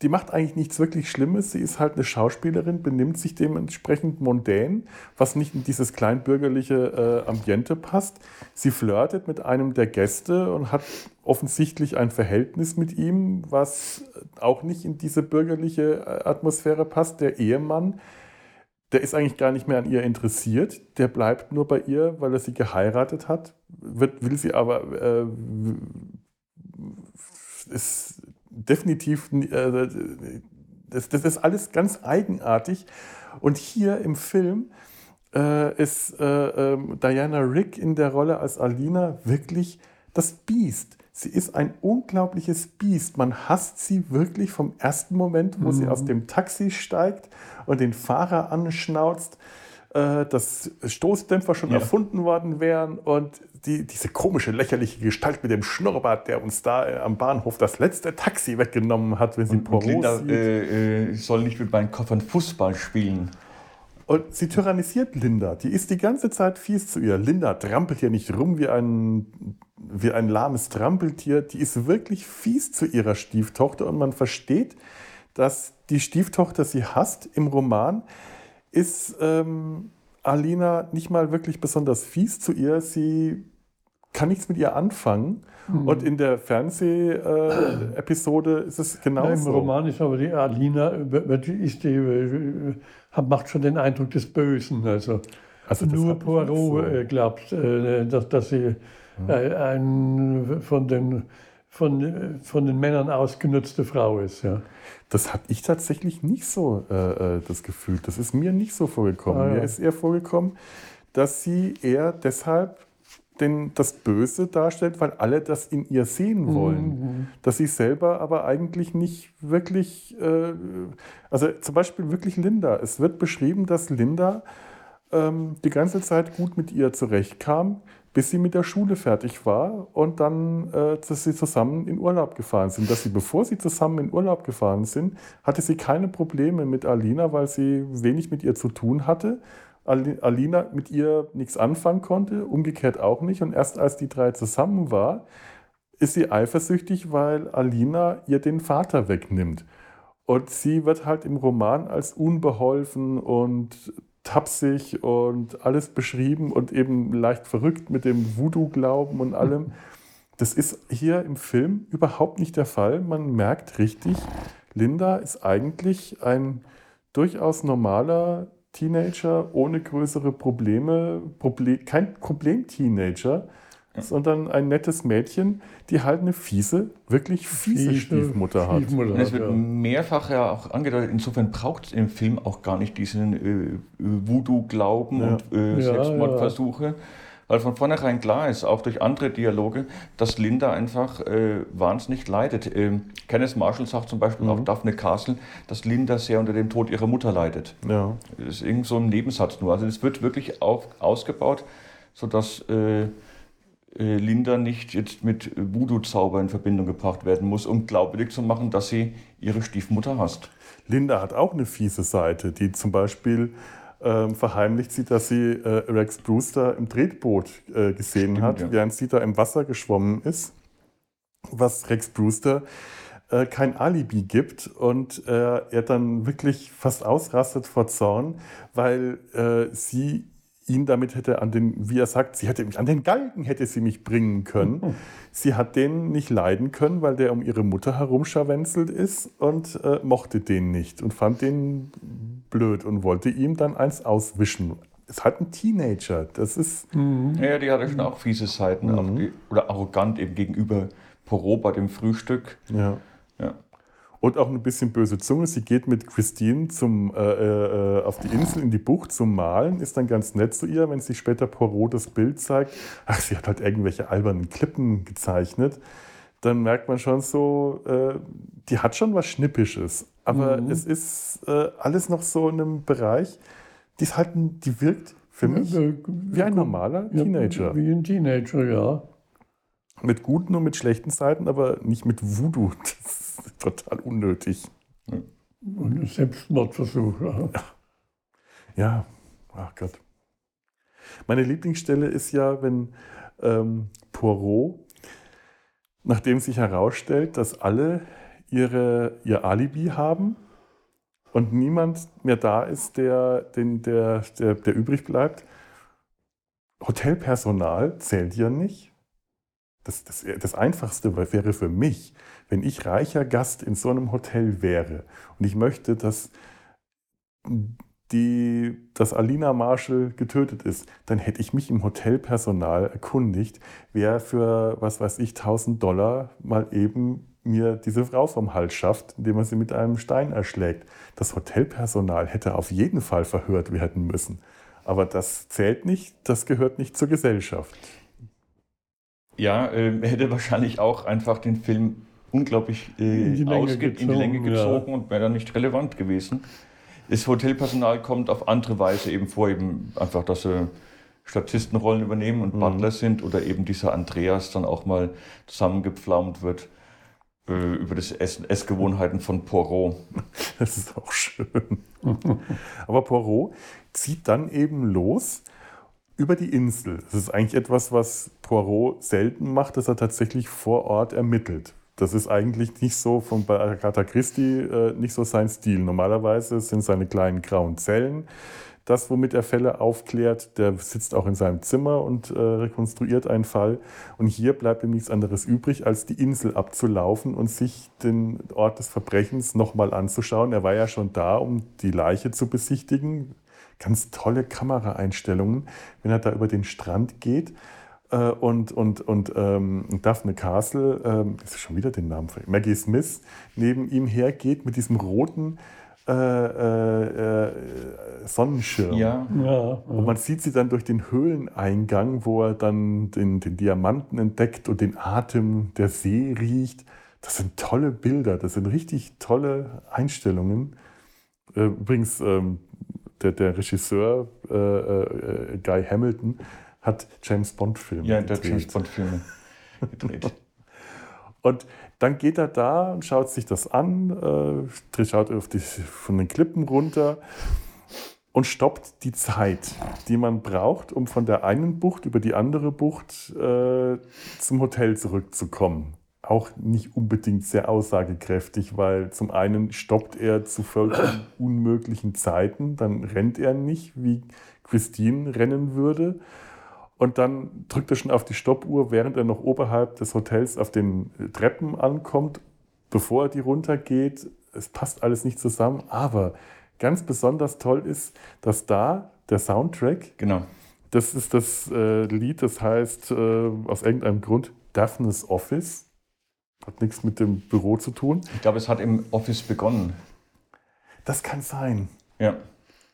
die macht eigentlich nichts wirklich Schlimmes. Sie ist halt eine Schauspielerin, benimmt sich dementsprechend mondän, was nicht in dieses kleinbürgerliche äh, Ambiente passt. Sie flirtet mit einem der Gäste und hat offensichtlich ein Verhältnis mit ihm, was auch nicht in diese bürgerliche äh, Atmosphäre passt. Der Ehemann, der ist eigentlich gar nicht mehr an ihr interessiert. Der bleibt nur bei ihr, weil er sie geheiratet hat. Wird, will sie aber. Äh, ist definitiv, äh, das, das ist alles ganz eigenartig. Und hier im Film äh, ist äh, ähm, Diana Rick in der Rolle als Alina wirklich das Biest. Sie ist ein unglaubliches Biest. Man hasst sie wirklich vom ersten Moment, wo mhm. sie aus dem Taxi steigt und den Fahrer anschnauzt, äh, dass Stoßdämpfer schon ja. erfunden worden wären und die, diese komische, lächerliche Gestalt mit dem Schnurrbart, der uns da äh, am Bahnhof das letzte Taxi weggenommen hat, wenn sie und,
Poirot und Linda, sieht. Äh, äh, soll nicht mit meinen Koffern Fußball spielen.
Und sie tyrannisiert Linda. Die ist die ganze Zeit fies zu ihr. Linda trampelt hier nicht rum wie ein, wie ein lahmes Trampeltier. Die ist wirklich fies zu ihrer Stieftochter. Und man versteht, dass die Stieftochter sie hasst. Im Roman ist ähm, Alina nicht mal wirklich besonders fies zu ihr. Sie kann nichts mit ihr anfangen. Mhm. Und in der Fernsehepisode äh, ist es genauso.
Im Roman ist aber die Alina, ist die, äh, macht schon den Eindruck des Bösen. Also, also nur Poirot so. Äh, glaubt, dass, dass sie mhm. ein von den, von, von den Männern ausgenutzte Frau ist. Ja.
Das habe ich tatsächlich nicht so äh, das Gefühl. Das ist mir nicht so vorgekommen. Ah, ja. Mir ist eher vorgekommen, dass sie eher deshalb denn das Böse darstellt, weil alle das in ihr sehen mhm, wollen. Mhm. Dass sie selber aber eigentlich nicht wirklich, äh, also zum Beispiel wirklich Linda. Es wird beschrieben, dass Linda ähm, die ganze Zeit gut mit ihr zurechtkam, bis sie mit der Schule fertig war und dann, äh, dass sie zusammen in Urlaub gefahren sind. Dass sie, bevor sie zusammen in Urlaub gefahren sind, hatte sie keine Probleme mit Alina, weil sie wenig mit ihr zu tun hatte Alina mit ihr nichts anfangen konnte, umgekehrt auch nicht. Und erst als die drei zusammen war, ist sie eifersüchtig, weil Alina ihr den Vater wegnimmt. Und sie wird halt im Roman als unbeholfen und tapsig und alles beschrieben und eben leicht verrückt mit dem Voodoo-Glauben und allem. Das ist hier im Film überhaupt nicht der Fall. Man merkt richtig, Linda ist eigentlich ein durchaus normaler Teenager ohne größere Probleme, Proble kein Problem-Teenager, ja. sondern ein nettes Mädchen, die halt eine fiese, wirklich fiese, fiese Stiefmutter hat. Stiefmutter
es wird ja. mehrfach ja auch angedeutet, insofern braucht es im Film auch gar nicht diesen äh, Voodoo-Glauben ja. und äh, Selbstmordversuche. Weil von vornherein klar ist, auch durch andere Dialoge, dass Linda einfach äh, wahnsinnig leidet. Ähm, Kenneth Marshall sagt zum Beispiel mhm. auch Daphne Castle, dass Linda sehr unter dem Tod ihrer Mutter leidet. Ja. Das ist irgend so ein Nebensatz nur. Also es wird wirklich auf, ausgebaut, sodass äh, äh, Linda nicht jetzt mit Voodoo-Zauber in Verbindung gebracht werden muss, um glaubwürdig zu machen, dass sie ihre Stiefmutter hasst.
Linda hat auch eine fiese Seite, die zum Beispiel ähm, verheimlicht sie, dass sie äh, Rex Brewster im Tretboot äh, gesehen Stimmt, hat, ja. während sie da im Wasser geschwommen ist, was Rex Brewster äh, kein Alibi gibt und äh, er dann wirklich fast ausrastet vor Zorn, weil äh, sie ihn damit hätte an den, wie er sagt, sie hätte mich an den Galgen hätte sie mich bringen können. sie hat den nicht leiden können, weil der um ihre Mutter herumscharwenzelt ist und äh, mochte den nicht und fand den blöd und wollte ihm dann eins auswischen. Ist halt ein Teenager. Das ist.
Mhm. Ja, die hatte schon auch fiese Seiten mhm. oder arrogant eben gegenüber Porot bei dem Frühstück.
Ja. ja und auch ein bisschen böse Zunge. Sie geht mit Christine zum, äh, äh, auf die Insel in die Bucht zum Malen, ist dann ganz nett zu ihr, wenn sie später Poirot das Bild zeigt. Ach, sie hat halt irgendwelche albernen Klippen gezeichnet. Dann merkt man schon so, äh, die hat schon was Schnippisches. Aber mhm. es ist äh, alles noch so in einem Bereich, die, ist halt, die wirkt für mich wie ein normaler Teenager.
Wie ein Teenager, ja.
Mit guten und mit schlechten Seiten, aber nicht mit Voodoo. Das total unnötig.
Und Selbstmordversuch. Ja.
ja, ach Gott. Meine Lieblingsstelle ist ja, wenn ähm, Poirot, nachdem sich herausstellt, dass alle ihre, ihr Alibi haben und niemand mehr da ist, der, den, der, der, der übrig bleibt, Hotelpersonal zählt ja nicht. Das, das, das Einfachste wäre für mich, wenn ich reicher Gast in so einem Hotel wäre und ich möchte, dass, die, dass Alina Marshall getötet ist, dann hätte ich mich im Hotelpersonal erkundigt, wer für, was weiß ich, 1000 Dollar mal eben mir diese Frau vom Hals schafft, indem er sie mit einem Stein erschlägt. Das Hotelpersonal hätte auf jeden Fall verhört werden müssen. Aber das zählt nicht, das gehört nicht zur Gesellschaft.
Ja, äh, hätte wahrscheinlich auch einfach den Film unglaublich äh, in, die ausge in, die Länge gezogen ja. und wäre dann nicht relevant gewesen. Das Hotelpersonal kommt auf andere Weise eben vor, eben einfach, dass sie Statistenrollen übernehmen und mhm. Butler sind oder eben dieser Andreas dann auch mal zusammengepflaumt wird äh, über das Essen, Essgewohnheiten von Poirot.
Das ist auch schön. Aber Poirot zieht dann eben los über die Insel. Das ist eigentlich etwas, was Poirot selten macht, dass er tatsächlich vor Ort ermittelt. Das ist eigentlich nicht so von bei Agatha Christie äh, nicht so sein Stil. Normalerweise sind seine kleinen grauen Zellen das, womit er Fälle aufklärt. Der sitzt auch in seinem Zimmer und äh, rekonstruiert einen Fall. Und hier bleibt ihm nichts anderes übrig, als die Insel abzulaufen und sich den Ort des Verbrechens nochmal anzuschauen. Er war ja schon da, um die Leiche zu besichtigen. Ganz tolle Kameraeinstellungen, wenn er da über den Strand geht äh, und, und, und ähm, Daphne Castle, ähm, ist schon wieder den Namen Maggie Smith, neben ihm hergeht mit diesem roten äh, äh, äh, Sonnenschirm.
Ja. Ja,
Und man sieht sie dann durch den Höhleneingang, wo er dann den, den Diamanten entdeckt und den Atem der See riecht. Das sind tolle Bilder, das sind richtig tolle Einstellungen. Äh, übrigens, ähm, der, der Regisseur äh, äh, Guy Hamilton hat James Bond-Filme
Ja, der James Bond-Filme gedreht.
und dann geht er da und schaut sich das an, äh, schaut auf die, von den Klippen runter und stoppt die Zeit, die man braucht, um von der einen Bucht über die andere Bucht äh, zum Hotel zurückzukommen. Auch nicht unbedingt sehr aussagekräftig, weil zum einen stoppt er zu vollkommen unmöglichen Zeiten, dann rennt er nicht, wie Christine rennen würde. Und dann drückt er schon auf die Stoppuhr, während er noch oberhalb des Hotels auf den Treppen ankommt, bevor er die runtergeht. Es passt alles nicht zusammen, aber ganz besonders toll ist, dass da der Soundtrack,
genau.
das ist das äh, Lied, das heißt äh, aus irgendeinem Grund Daphne's Office. Hat nichts mit dem Büro zu tun.
Ich glaube, es hat im Office begonnen.
Das kann sein.
Ja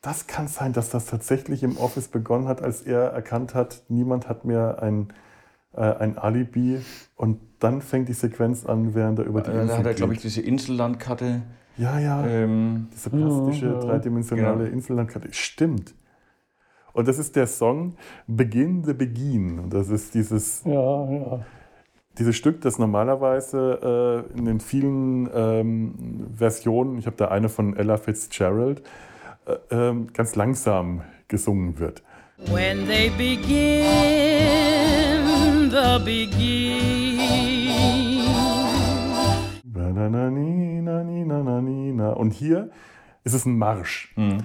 das kann sein, dass das tatsächlich im Office begonnen hat, als er erkannt hat, niemand hat mehr ein, äh, ein Alibi. Und dann fängt die Sequenz an, während er über die
äh, Insel Da hat er, glaube ich, diese Insellandkarte.
Ja, ja. Ähm, diese plastische, ja, dreidimensionale genau. Insellandkarte. Stimmt. Und das ist der Song Begin the Begin. Und das ist dieses,
ja, ja.
dieses Stück, das normalerweise äh, in den vielen ähm, Versionen, ich habe da eine von Ella Fitzgerald, äh, ähm, ganz langsam gesungen wird. When they begin, the begin. Und hier ist es ein Marsch. Mhm.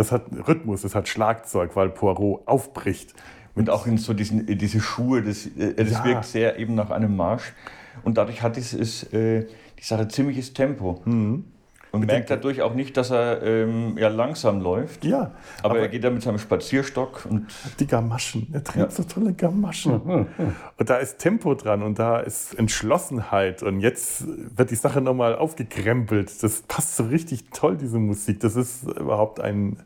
Das hat Rhythmus, das hat Schlagzeug, weil Poirot aufbricht.
Und auch in so diesen, diese Schuhe, das, äh, das ja. wirkt sehr eben nach einem Marsch. Und dadurch hat dieses, äh, die Sache ziemliches Tempo. Mhm. Und merkt dadurch auch nicht, dass er ähm, ja, langsam läuft.
Ja.
Aber, aber, er geht da mit seinem Spazierstock und.
Die Gamaschen. Er trägt ja. so tolle Gamaschen. und da ist Tempo dran und da ist Entschlossenheit. Und jetzt wird die Sache nochmal aufgekrempelt. Das passt so richtig toll, diese Musik. Das ist überhaupt ein,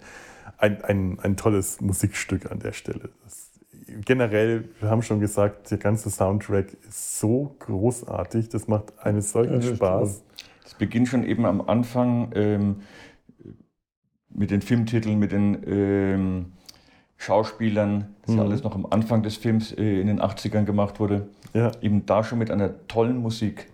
ein, ein, ein tolles Musikstück an der Stelle. Das, generell, wir haben schon gesagt, der ganze Soundtrack ist so großartig. Das macht einen solchen ja, Spaß.
Es beginnt schon eben am Anfang ähm, mit den Filmtiteln, mit den ähm, Schauspielern, das mhm. ja alles noch am Anfang des Films äh, in den 80ern gemacht wurde. Ja. Eben da schon mit einer tollen Musik.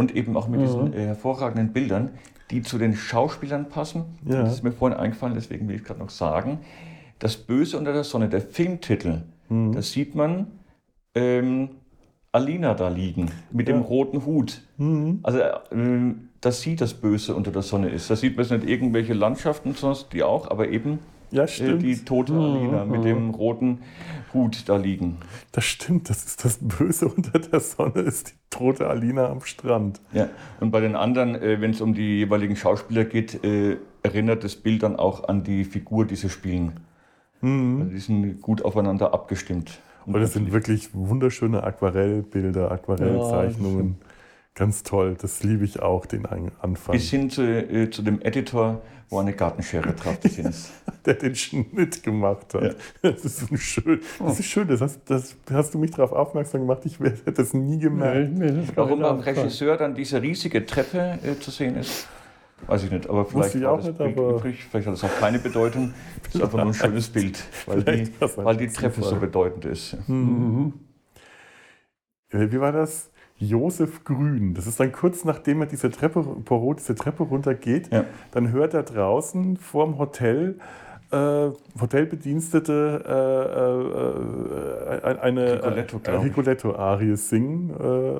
Und eben auch mit mhm. diesen äh, hervorragenden Bildern, die zu den Schauspielern passen. Ja. Das ist mir vorhin eingefallen, deswegen will ich gerade noch sagen. Das Böse unter der Sonne, der Filmtitel, mhm. da sieht man ähm, Alina da liegen mit ja. dem roten Hut. Mhm. Also äh, dass sie das Böse unter der Sonne ist. Da sieht man jetzt nicht irgendwelche Landschaften, sonst die auch, aber eben ja, äh, die tote Alina mhm. mit dem roten Hut da liegen.
Das stimmt, das ist das Böse unter der Sonne, ist die tote Alina am Strand.
Ja, und bei den anderen, äh, wenn es um die jeweiligen Schauspieler geht, äh, erinnert das Bild dann auch an die Figur, die sie spielen. Mhm. Also die sind gut aufeinander abgestimmt.
Und das sind wirklich wunderschöne Aquarellbilder, Aquarellzeichnungen. Ja, Ganz toll, das liebe ich auch, den Anfang.
Bis hin zu, äh, zu dem Editor, wo eine Gartenschere drauf ist.
Der den Schnitt gemacht hat. Ja. Das ist schön. Das ist schön, das hast, das hast du mich darauf aufmerksam gemacht. Ich hätte das nie gemerkt.
Nee, nee, Warum beim Regisseur dann diese riesige Treppe äh, zu sehen ist, weiß ich nicht. Aber vielleicht,
ich auch nicht, aber
übrig. vielleicht hat das auch keine Bedeutung. Es ist einfach nur ein schönes Bild, weil die, weil die Treppe so bedeutend ist. Mhm.
Wie war das? Josef Grün. Das ist dann kurz nachdem er diese Treppe, Porot diese Treppe runtergeht, ja. dann hört er draußen vorm Hotel äh, Hotelbedienstete äh, äh, eine Rigoletto-Arie singen äh,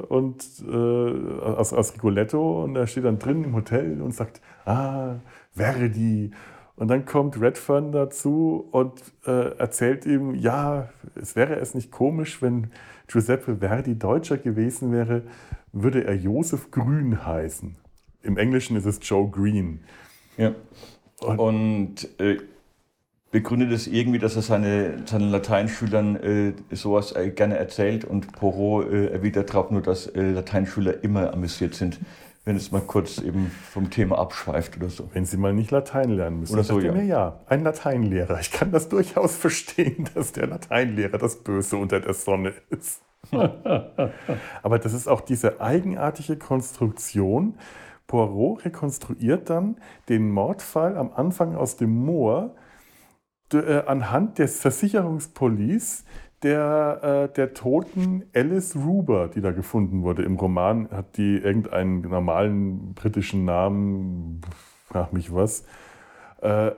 und äh, aus, aus Rigoletto und er steht dann drin im Hotel und sagt, ah, Verdi. Und dann kommt Redfern dazu und äh, erzählt ihm, ja, es wäre es nicht komisch, wenn Giuseppe Verdi Deutscher gewesen wäre, würde er Josef Grün heißen. Im Englischen ist es Joe Green.
Ja. Und, und äh, begründet es irgendwie, dass er seine, seinen Lateinschülern äh, sowas äh, gerne erzählt und Porot äh, erwidert darauf nur, dass äh, Lateinschüler immer amüsiert sind wenn es mal kurz eben vom Thema abschweift oder so.
Wenn Sie mal nicht Latein lernen müssen.
Oder so, ja.
Mir, ja. Ein Lateinlehrer. Ich kann das durchaus verstehen, dass der Lateinlehrer das Böse unter der Sonne ist. Aber das ist auch diese eigenartige Konstruktion. Poirot rekonstruiert dann den Mordfall am Anfang aus dem Moor äh, anhand des Versicherungspolice, der, äh, der toten Alice Ruber, die da gefunden wurde. Im Roman hat die irgendeinen normalen britischen Namen, frag mich was. Äh,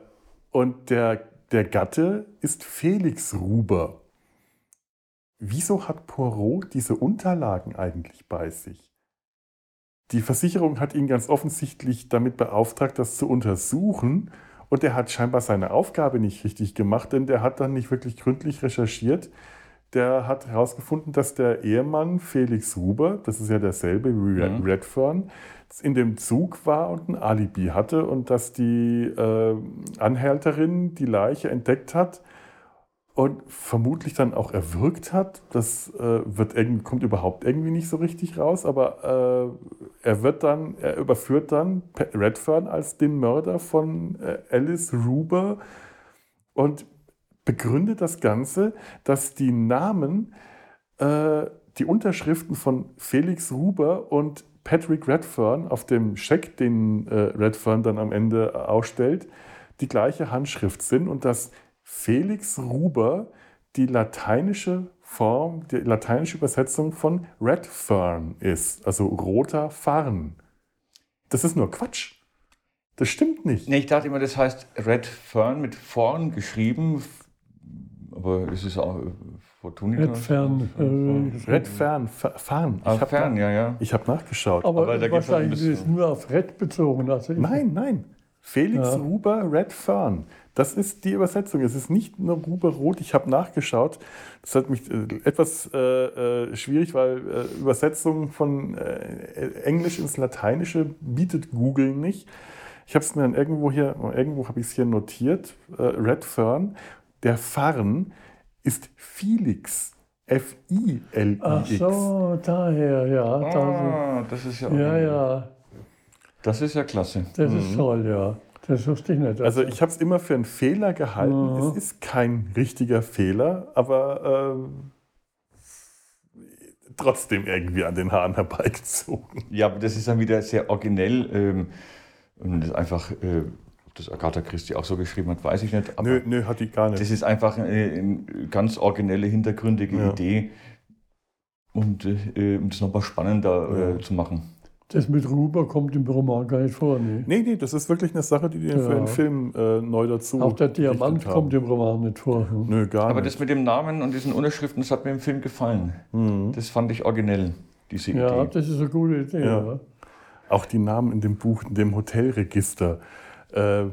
und der, der Gatte ist Felix Ruber. Wieso hat Poirot diese Unterlagen eigentlich bei sich? Die Versicherung hat ihn ganz offensichtlich damit beauftragt, das zu untersuchen. Und er hat scheinbar seine Aufgabe nicht richtig gemacht, denn der hat dann nicht wirklich gründlich recherchiert. Der hat herausgefunden, dass der Ehemann Felix Huber, das ist ja derselbe wie mhm. Redfern, in dem Zug war und ein Alibi hatte und dass die äh, Anhälterin die Leiche entdeckt hat und vermutlich dann auch erwürgt hat. Das äh, wird kommt überhaupt irgendwie nicht so richtig raus, aber äh, er wird dann, er überführt dann Redfern als den Mörder von äh, Alice Ruber und begründet das Ganze, dass die Namen, äh, die Unterschriften von Felix Ruber und Patrick Redfern auf dem Scheck, den äh, Redfern dann am Ende ausstellt, die gleiche Handschrift sind und dass Felix Ruber die lateinische Form, die lateinische Übersetzung von Redfern ist, also roter Farn. Das ist nur Quatsch. Das stimmt nicht.
Nee, ich dachte immer, das heißt Redfern mit vorn geschrieben, aber es ist auch
Fortunica. Redfern.
Äh, Redfern, Fern.
Ah, Fern, ja, ja.
Ich habe nachgeschaut.
Aber, aber wahrscheinlich ist es nur auf Red bezogen.
Also nein, nein. Felix ja. Ruber Redfern. Das ist die Übersetzung. Es ist nicht nur Ruber Rot. Ich habe nachgeschaut. Das hat mich äh, etwas äh, äh, schwierig, weil äh, Übersetzung von äh, Englisch ins Lateinische bietet Google nicht. Ich habe es mir dann irgendwo hier, irgendwo habe ich es hier notiert. Äh, Redfern, der Farn ist Felix. F-I-L-I-X.
Ach so, daher, ja.
Ah, das ist ja.
Ja, ja.
Das ist ja klasse.
Das mhm. ist toll, ja. Das wusste ich nicht.
Also ich habe es immer für einen Fehler gehalten. Mhm. Es ist kein richtiger Fehler, aber äh, trotzdem irgendwie an den Haaren herbeigezogen.
Ja, aber das ist dann wieder sehr originell. Ähm, und das einfach, äh, ob das Agatha Christie auch so geschrieben hat, weiß ich nicht.
nö, nö, hat die gar nicht.
Das ist einfach eine, eine ganz originelle, hintergründige ja. Idee. Und äh, um das nochmal spannender äh, ja. zu machen.
Das mit Ruber kommt im Roman gar nicht vor. Nee,
nee, nee das ist wirklich eine Sache, die die ja. für den Film äh, neu dazu.
Auch der Diamant kommt im Roman nicht vor.
Hm? Nö, gar
Aber
nicht.
das mit dem Namen und diesen Unterschriften, das hat mir im Film gefallen. Mhm. Das fand ich originell, diese Idee.
Ja, das ist eine gute Idee. Ja.
Auch die Namen in dem Buch, in dem Hotelregister. Äh,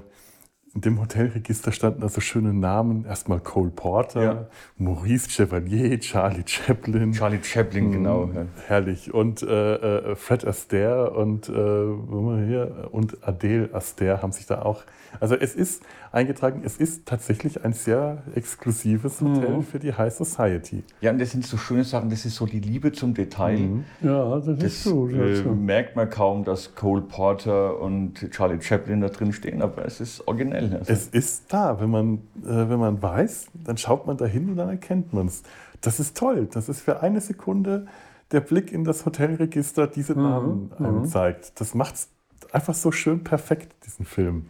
in dem Hotelregister standen also schöne Namen. Erstmal Cole Porter, ja. Maurice Chevalier, Charlie Chaplin.
Charlie Chaplin, mhm, genau. Ja.
Herrlich. Und äh, äh, Fred Astaire und, äh, hier, und Adele Astaire haben sich da auch. Also es ist eingetragen, es ist tatsächlich ein sehr exklusives Hotel mhm. für die High Society.
Ja, und das sind so schöne Sachen, das ist so die Liebe zum Detail. Mhm.
Ja, das, das ist gut.
Äh, merkt man kaum, dass Cole Porter und Charlie Chaplin da drin stehen, aber es ist originell.
Also. Es ist da, wenn man, äh, wenn man weiß, dann schaut man da hin und dann erkennt man es. Das ist toll. Das ist für eine Sekunde der Blick in das Hotelregister diese mhm. Namen mhm. einem zeigt. Das macht es einfach so schön perfekt, diesen Film.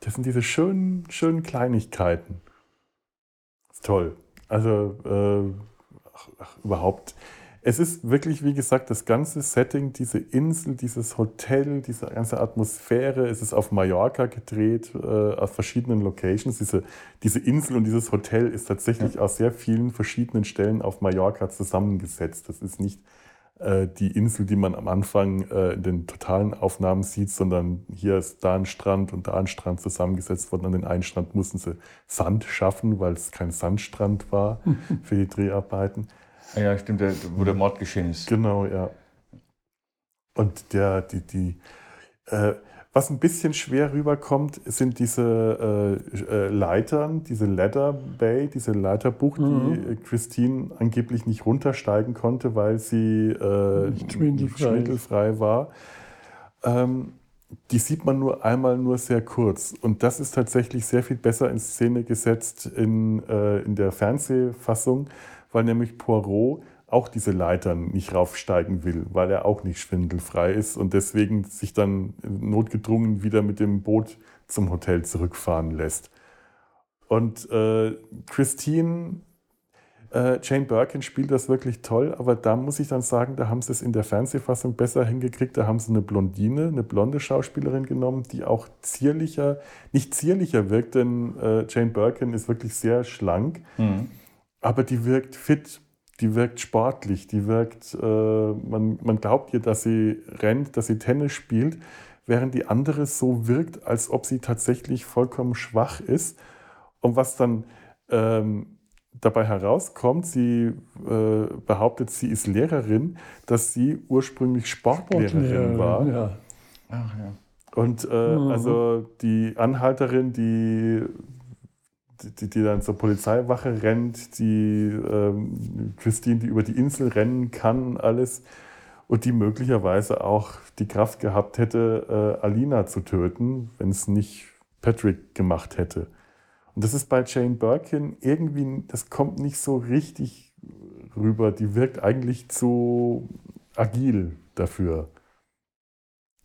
Das sind diese schönen, schönen Kleinigkeiten. Das ist toll. Also äh, ach, ach, überhaupt. Es ist wirklich, wie gesagt, das ganze Setting, diese Insel, dieses Hotel, diese ganze Atmosphäre. Es ist auf Mallorca gedreht, äh, auf verschiedenen Locations. Diese, diese Insel und dieses Hotel ist tatsächlich ja. aus sehr vielen verschiedenen Stellen auf Mallorca zusammengesetzt. Das ist nicht äh, die Insel, die man am Anfang äh, in den totalen Aufnahmen sieht, sondern hier ist da ein Strand und da ein Strand zusammengesetzt worden. An den einen Strand mussten sie Sand schaffen, weil es kein Sandstrand war für die Dreharbeiten.
Ah ja, stimmt, wo der Mord geschehen ist.
Genau, ja. Und der, die, die, äh, was ein bisschen schwer rüberkommt, sind diese äh, äh, Leitern, diese Ladder Bay, diese Leiterbucht, mhm. die Christine angeblich nicht runtersteigen konnte, weil sie äh, schwindelfrei. schwindelfrei war. Ähm, die sieht man nur einmal nur sehr kurz. Und das ist tatsächlich sehr viel besser in Szene gesetzt in, äh, in der Fernsehfassung, weil nämlich Poirot auch diese Leitern nicht raufsteigen will, weil er auch nicht schwindelfrei ist und deswegen sich dann notgedrungen wieder mit dem Boot zum Hotel zurückfahren lässt. Und äh, Christine, äh, Jane Birkin spielt das wirklich toll, aber da muss ich dann sagen, da haben sie es in der Fernsehfassung besser hingekriegt. Da haben sie eine Blondine, eine blonde Schauspielerin genommen, die auch zierlicher, nicht zierlicher wirkt, denn äh, Jane Birkin ist wirklich sehr schlank, mhm. Aber die wirkt fit die wirkt sportlich, die wirkt, äh, man, man glaubt ihr, dass sie rennt, dass sie Tennis spielt, während die andere so wirkt, als ob sie tatsächlich vollkommen schwach ist. Und was dann ähm, dabei herauskommt, sie äh, behauptet, sie ist Lehrerin, dass sie ursprünglich Sportlehrerin war. Ja. Ach, ja. Und äh, mhm. also die Anhalterin, die die, die dann zur Polizeiwache rennt, die ähm, Christine, die über die Insel rennen kann, alles. Und die möglicherweise auch die Kraft gehabt hätte, äh, Alina zu töten, wenn es nicht Patrick gemacht hätte. Und das ist bei Jane Birkin irgendwie, das kommt nicht so richtig rüber. Die wirkt eigentlich zu agil dafür.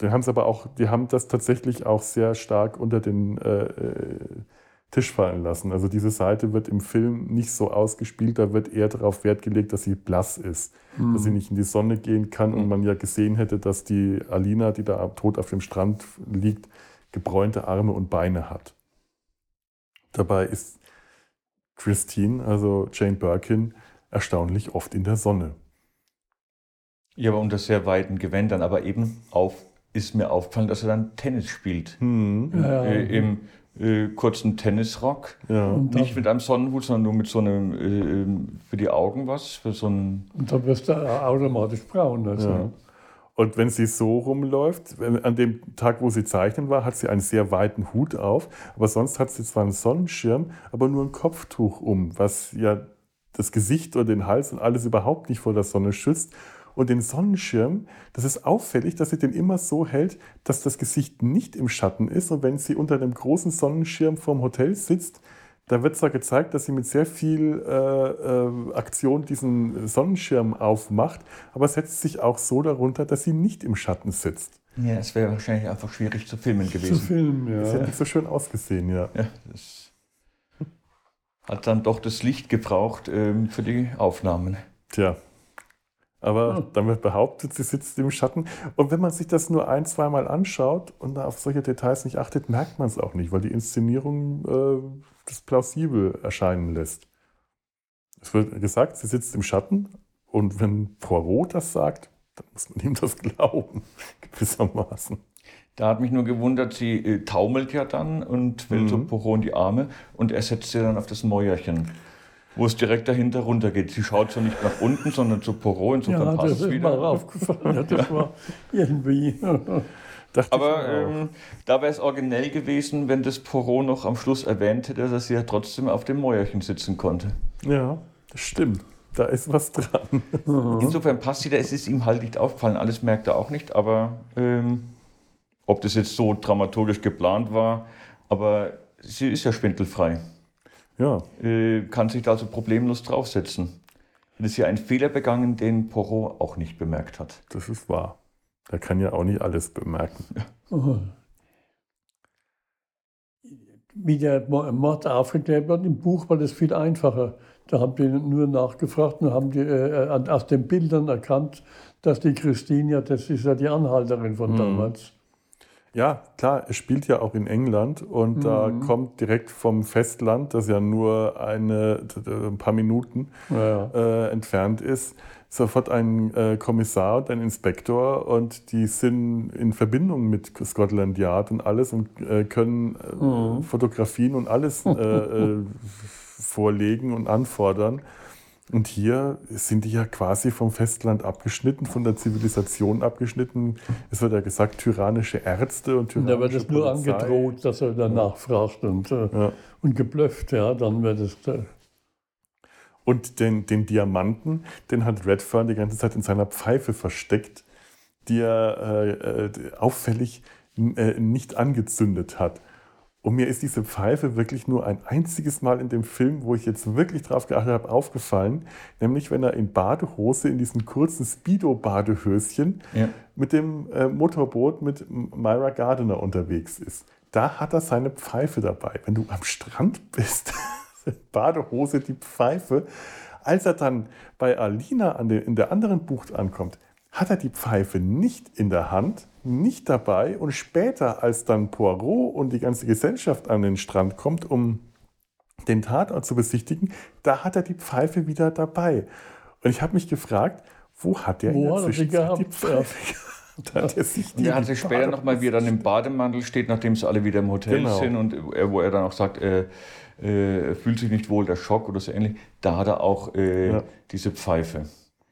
Die haben es aber auch, die haben das tatsächlich auch sehr stark unter den äh, äh, Tisch fallen lassen. Also diese Seite wird im Film nicht so ausgespielt, da wird eher darauf Wert gelegt, dass sie blass ist, mhm. dass sie nicht in die Sonne gehen kann und man ja gesehen hätte, dass die Alina, die da tot auf dem Strand liegt, gebräunte Arme und Beine hat. Dabei ist Christine, also Jane Birkin, erstaunlich oft in der Sonne.
Ja, aber unter sehr weiten Gewändern, aber eben auf, ist mir aufgefallen, dass er dann Tennis spielt. Hm. Ja. Äh, Im äh, kurzen Tennisrock. Ja. Nicht mit einem Sonnenhut, sondern nur mit so einem, äh, ähm, für die Augen was, für so einen.
Und da wirst du automatisch braun. Also. Ja.
Und wenn sie so rumläuft, an dem Tag, wo sie zeichnen war, hat sie einen sehr weiten Hut auf, aber sonst hat sie zwar einen Sonnenschirm, aber nur ein Kopftuch um, was ja das Gesicht oder den Hals und alles überhaupt nicht vor der Sonne schützt. Und den Sonnenschirm, das ist auffällig, dass sie den immer so hält, dass das Gesicht nicht im Schatten ist. Und wenn sie unter einem großen Sonnenschirm vorm Hotel sitzt, da wird zwar gezeigt, dass sie mit sehr viel äh, äh, Aktion diesen Sonnenschirm aufmacht, aber setzt sich auch so darunter, dass sie nicht im Schatten sitzt.
Ja, es wäre wahrscheinlich einfach schwierig zu filmen gewesen. Zu
filmen, ja. Das hätte nicht so schön ausgesehen, ja. ja das
hat dann doch das Licht gebraucht ähm, für die Aufnahmen.
Tja, aber hm. dann wird behauptet, sie sitzt im Schatten. Und wenn man sich das nur ein, zweimal anschaut und auf solche Details nicht achtet, merkt man es auch nicht, weil die Inszenierung äh, das plausibel erscheinen lässt. Es wird gesagt, sie sitzt im Schatten und wenn Poirot das sagt, dann muss man ihm das glauben, gewissermaßen.
Da hat mich nur gewundert, sie äh, taumelt ja dann und fällt mhm. so Poirot in die Arme und er setzt sie dann auf das Mäuerchen wo es direkt dahinter runtergeht. Sie schaut so nicht nach unten, sondern zu Poro, insofern ja, passt es wieder. Ja, das ist mir aufgefallen. das war irgendwie... Aber ähm, da wäre es originell gewesen, wenn das Poro noch am Schluss erwähnt hätte, dass sie ja trotzdem auf dem Mäuerchen sitzen konnte.
Ja, das stimmt. Da ist was dran.
Insofern passt sie da. Es ist ihm halt nicht aufgefallen. Alles merkt er auch nicht. Aber ähm, ob das jetzt so dramaturgisch geplant war, aber sie ist ja schwindelfrei ja. äh, kann sich da also problemlos draufsetzen. Und ist ja ein Fehler begangen, den Porro auch nicht bemerkt hat.
Das ist wahr. Er kann ja auch nicht alles bemerken.
Wie der Mord aufgeklärt wird, im Buch war das viel einfacher. Da haben die nur nachgefragt und haben die äh, aus den Bildern erkannt, dass die Christine, ja, das ist ja die Anhalterin von mhm. damals.
Ja, klar, es spielt ja auch in England und mhm. da kommt direkt vom Festland, das ja nur eine, ein paar Minuten ja. äh, entfernt ist, sofort ein äh, Kommissar und ein Inspektor und die sind in Verbindung mit Scotland Yard und alles und äh, können äh, mhm. Fotografien und alles äh, äh, vorlegen und anfordern. Und hier sind die ja quasi vom Festland abgeschnitten, von der Zivilisation abgeschnitten. Es wird ja gesagt, tyrannische Ärzte und tyrannische
Da wird es nur angedroht, dass er danach fragt und, äh, ja. und geblufft, ja, dann wird es... Äh
und den, den Diamanten, den hat Redfern die ganze Zeit in seiner Pfeife versteckt, die er äh, äh auffällig äh, nicht angezündet hat. Und mir ist diese Pfeife wirklich nur ein einziges Mal in dem Film, wo ich jetzt wirklich drauf geachtet habe, aufgefallen. Nämlich, wenn er in Badehose, in diesem kurzen Speedo-Badehöschen ja. mit dem äh, Motorboot mit Myra Gardner unterwegs ist. Da hat er seine Pfeife dabei. Wenn du am Strand bist, Badehose, die Pfeife. Als er dann bei Alina den, in der anderen Bucht ankommt, hat er die Pfeife nicht in der Hand, nicht dabei und später, als dann Poirot und die ganze Gesellschaft an den Strand kommt, um den Tatort zu besichtigen, da hat er die Pfeife wieder dabei. Und ich habe mich gefragt, wo hat er wo in der Zwischenzeit die Pfeife
Da hat er sich die er hat sich später nochmal, wie er dann im Bademantel steht, nachdem sie alle wieder im Hotel genau. sind und er, wo er dann auch sagt, äh, äh, fühlt sich nicht wohl, der Schock oder so ähnlich, da hat er auch äh, ja. diese Pfeife.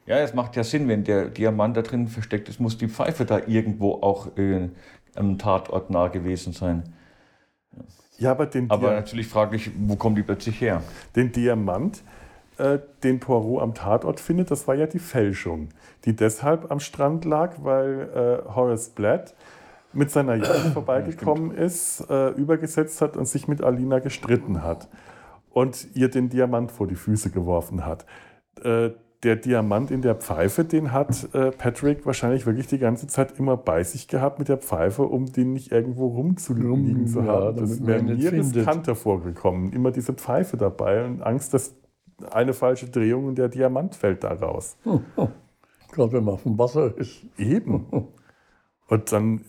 Ja, es macht ja Sinn, wenn der Diamant da drin versteckt ist, muss die Pfeife da irgendwo auch äh, am Tatort nah gewesen sein. Ja, aber, den aber natürlich frage ich, wo kommt die plötzlich her?
Den Diamant, äh, den Poirot am Tatort findet, das war ja die Fälschung, die deshalb am Strand lag, weil äh, Horace Blatt mit seiner Jagd vorbeigekommen ja, ist, äh, übergesetzt hat und sich mit Alina gestritten hat und ihr den Diamant vor die Füße geworfen hat. Der Diamant in der Pfeife, den hat äh, Patrick wahrscheinlich wirklich die ganze Zeit immer bei sich gehabt mit der Pfeife, um den nicht irgendwo rumzuliegen zu haben. Ja, das wäre mir riskanter vorgekommen. Immer diese Pfeife dabei und Angst, dass eine falsche Drehung und der Diamant fällt da raus.
Gerade wenn man auf dem Wasser ist.
Eben. Und dann,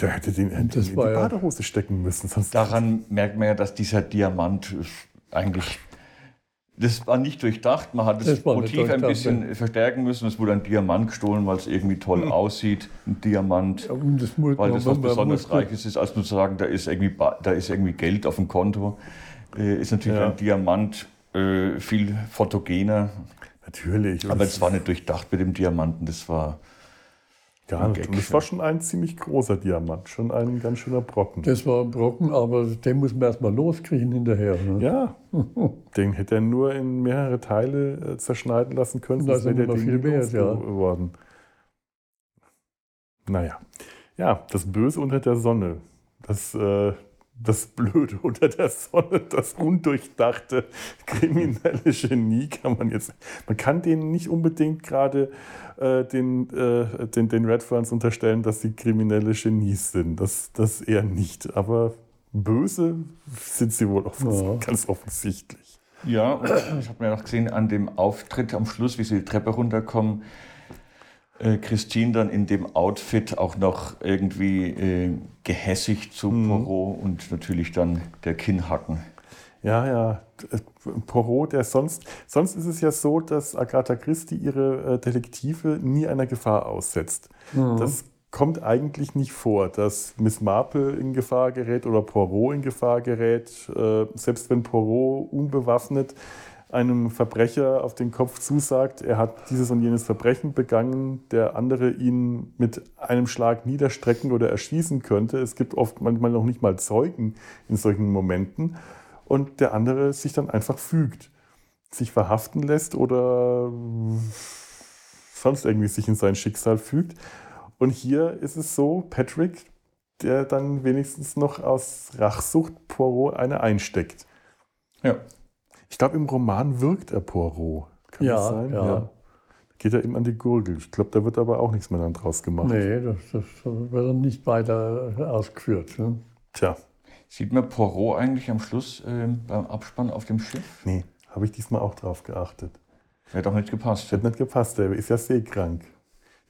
der hätte den in, in die Badehose stecken müssen.
Sonst Daran merkt man ja, dass dieser Diamant eigentlich das war nicht durchdacht. Man hat das, das Motiv ein bisschen ja. verstärken müssen. Es wurde ein Diamant gestohlen, weil es irgendwie toll hm. aussieht. Ein Diamant, ja, das weil das was besonders Reiches ist, als nur zu sagen, da ist, irgendwie, da ist irgendwie Geld auf dem Konto. Äh, ist natürlich ja. ein Diamant äh, viel fotogener.
Natürlich.
Aber es war nicht durchdacht mit dem Diamanten. Das war
Gar nicht. Und das war schon ein ziemlich großer Diamant, schon ein ganz schöner Brocken.
Das war ein Brocken, aber den muss man erstmal loskriegen hinterher. Ne?
Ja, den hätte er nur in mehrere Teile äh, zerschneiden lassen können,
sonst wäre der viel wert, ja. geworden.
Naja, ja, das Böse unter der Sonne, das, äh, das Blöde unter der Sonne, das undurchdachte kriminelle Genie kann man jetzt, man kann denen nicht unbedingt gerade äh, den, äh, den, den Redferns unterstellen, dass sie kriminelle Genies sind. Das, das eher nicht. Aber böse sind sie wohl offens ja. ganz offensichtlich.
Ja, und ich habe mir auch gesehen an dem Auftritt am Schluss, wie sie die Treppe runterkommen, äh, Christine dann in dem Outfit auch noch irgendwie äh, gehässig zu mhm. Poirot und natürlich dann der Kinnhacken.
Ja, ja. Poirot, der sonst, sonst ist es ja so, dass Agatha Christie ihre äh, Detektive nie einer Gefahr aussetzt. Mhm. Das kommt eigentlich nicht vor, dass Miss Marple in Gefahr gerät oder Poirot in Gefahr gerät. Äh, selbst wenn Poirot unbewaffnet einem Verbrecher auf den Kopf zusagt, er hat dieses und jenes Verbrechen begangen, der andere ihn mit einem Schlag niederstrecken oder erschießen könnte. Es gibt oft manchmal noch nicht mal Zeugen in solchen Momenten und der andere sich dann einfach fügt, sich verhaften lässt oder sonst irgendwie sich in sein Schicksal fügt. Und hier ist es so, Patrick, der dann wenigstens noch aus Rachsucht Poirot eine einsteckt. Ja. Ich glaube, im Roman wirkt er Poirot.
Kann ja, das sein? Ja. ja.
Geht er ihm an die Gurgel. Ich glaube, da wird aber auch nichts mehr dann draus gemacht.
Nee, das, das wird dann nicht weiter ausgeführt. Ne?
Tja. Sieht man Poirot eigentlich am Schluss äh, beim Abspann auf dem Schiff?
Nee, habe ich diesmal auch drauf geachtet.
Hätte auch nicht gepasst.
Hätte nicht gepasst, der ist ja seekrank.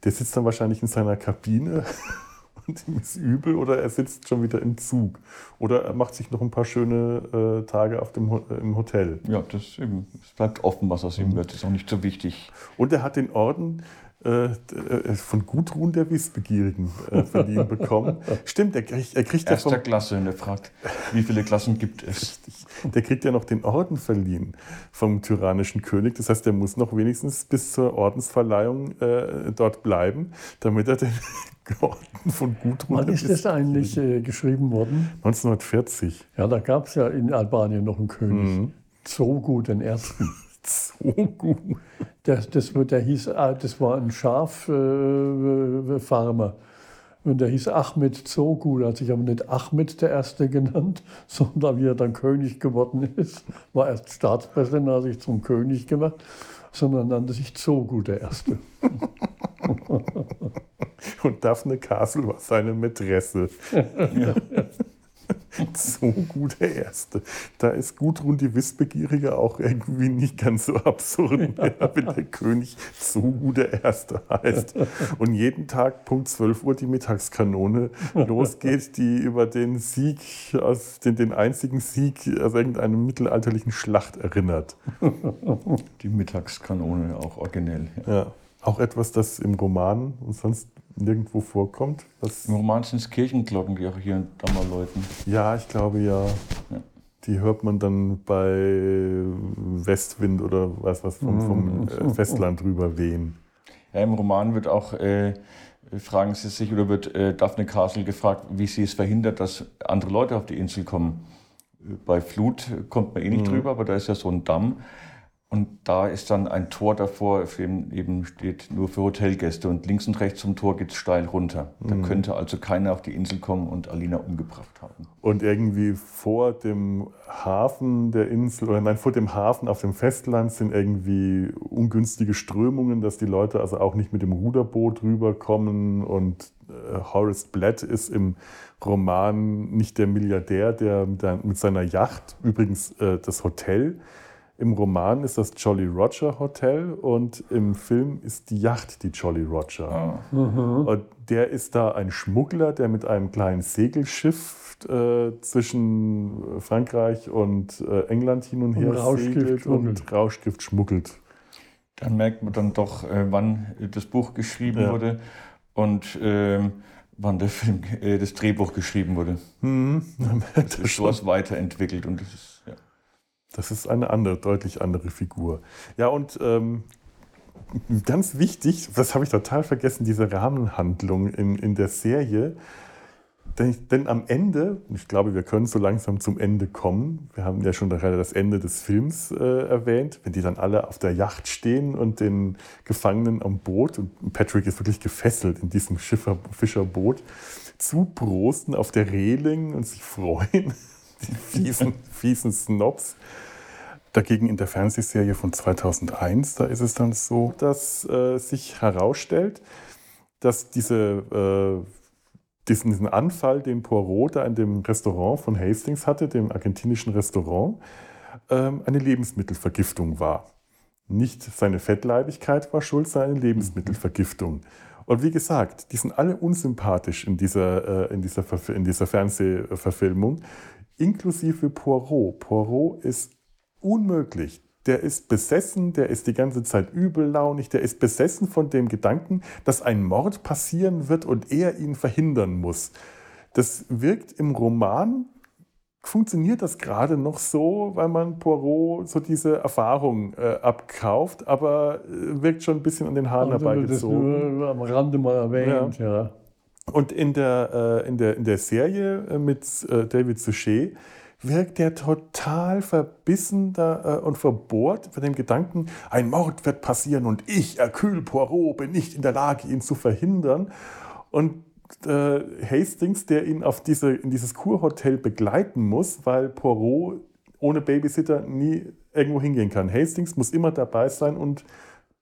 Der sitzt dann wahrscheinlich in seiner Kabine und ihm ist übel oder er sitzt schon wieder im Zug. Oder er macht sich noch ein paar schöne äh, Tage auf dem, äh, im Hotel.
Ja, das eben. Es bleibt offen, was aus ihm wird. Das ist auch nicht so wichtig.
Und er hat den Orden von Gudrun der Wissbegierigen äh, verliehen bekommen. Stimmt, er kriegt, er kriegt
Erster ja vom, Klasse und er fragt, wie viele Klassen gibt es?
Der kriegt ja noch den Orden verliehen vom tyrannischen König. Das heißt, er muss noch wenigstens bis zur Ordensverleihung äh, dort bleiben, damit er den Orden von Gudrun.
Wann ist das eigentlich äh, geschrieben worden?
1940.
Ja, da gab es ja in Albanien noch einen König. Mhm. Zogu den Ersten. Zogu. Das, das, der hieß, ah, das war ein Schaffarmer. Äh, und der hieß Ahmed Zogu, hat sich aber nicht Ahmed der Erste genannt, sondern wie er dann König geworden ist, war erst Staatspräsident, hat sich zum König gemacht, sondern nannte sich Zogu der Erste.
Und Daphne Castle war seine Mätresse. ja. so gut der Erste. Da ist Gudrun die Wissbegierige auch irgendwie nicht ganz so absurd mehr, wenn der König so gut der Erste heißt. Und jeden Tag Punkt 12 Uhr die Mittagskanone losgeht, die über den Sieg, aus den, den einzigen Sieg aus irgendeiner mittelalterlichen Schlacht erinnert.
Die Mittagskanone, auch originell.
Ja. ja. Auch etwas, das im Roman und sonst nirgendwo vorkommt.
Roman sind es Kirchenglocken, die auch hier und da mal läuten.
Ja, ich glaube ja. ja. Die hört man dann bei Westwind oder was, was vom, vom äh, Festland rüber wehen.
Ja, im Roman wird auch, äh, fragen Sie sich, oder wird äh, Daphne Castle gefragt, wie sie es verhindert, dass andere Leute auf die Insel kommen. Bei Flut kommt man eh nicht mhm. drüber, aber da ist ja so ein Damm. Und da ist dann ein Tor davor, auf dem eben steht nur für Hotelgäste. Und links und rechts zum Tor geht es steil runter. Da mhm. könnte also keiner auf die Insel kommen und Alina umgebracht haben.
Und irgendwie vor dem Hafen der Insel, oder nein, vor dem Hafen auf dem Festland sind irgendwie ungünstige Strömungen, dass die Leute also auch nicht mit dem Ruderboot rüberkommen. Und äh, Horace Blatt ist im Roman nicht der Milliardär, der mit seiner Yacht, übrigens äh, das Hotel, im Roman ist das Jolly Roger Hotel und im Film ist die Yacht die Jolly Roger. Oh. Mhm. Und der ist da ein Schmuggler, der mit einem kleinen Segelschiff äh, zwischen Frankreich und äh, England hin und, und her segelt und Rauschgift schmuggelt.
Dann merkt man dann doch, äh, wann das Buch geschrieben ja. wurde und ähm, wann der Film, äh, das Drehbuch geschrieben wurde. Mhm. Das ist sowas weiterentwickelt und das ist
das ist eine andere, deutlich andere Figur. Ja, und ähm, ganz wichtig, das habe ich total vergessen, diese Rahmenhandlung in, in der Serie. Denn, denn, am Ende, ich glaube, wir können so langsam zum Ende kommen. Wir haben ja schon gerade das Ende des Films äh, erwähnt, wenn die dann alle auf der Yacht stehen und den Gefangenen am Boot, und Patrick ist wirklich gefesselt in diesem Schiffer, Fischerboot, zuprosten auf der Reling und sich freuen die fiesen, fiesen Snobs. Dagegen in der Fernsehserie von 2001, da ist es dann so, dass äh, sich herausstellt, dass diese, äh, diesen, diesen, Anfall, den Poirot da in dem Restaurant von Hastings hatte, dem argentinischen Restaurant, äh, eine Lebensmittelvergiftung war. Nicht seine Fettleibigkeit war schuld, sondern eine Lebensmittelvergiftung. Und wie gesagt, die sind alle unsympathisch in dieser, äh, in dieser, in dieser Fernsehverfilmung inklusive Poirot. Poirot ist unmöglich. Der ist besessen, der ist die ganze Zeit übellaunig, der ist besessen von dem Gedanken, dass ein Mord passieren wird und er ihn verhindern muss. Das wirkt im Roman, funktioniert das gerade noch so, weil man Poirot so diese Erfahrung äh, abkauft, aber äh, wirkt schon ein bisschen an den Haaren also, herbeigezogen.
Das nur am Rande mal erwähnt, ja. ja.
Und in der, äh, in der, in der Serie äh, mit äh, David Suchet wirkt er total verbissen da, und verbohrt von dem Gedanken, ein Mord wird passieren und ich, Hercule Poirot, bin nicht in der Lage, ihn zu verhindern. Und äh, Hastings, der ihn auf diese, in dieses Kurhotel begleiten muss, weil Poirot ohne Babysitter nie irgendwo hingehen kann. Hastings muss immer dabei sein und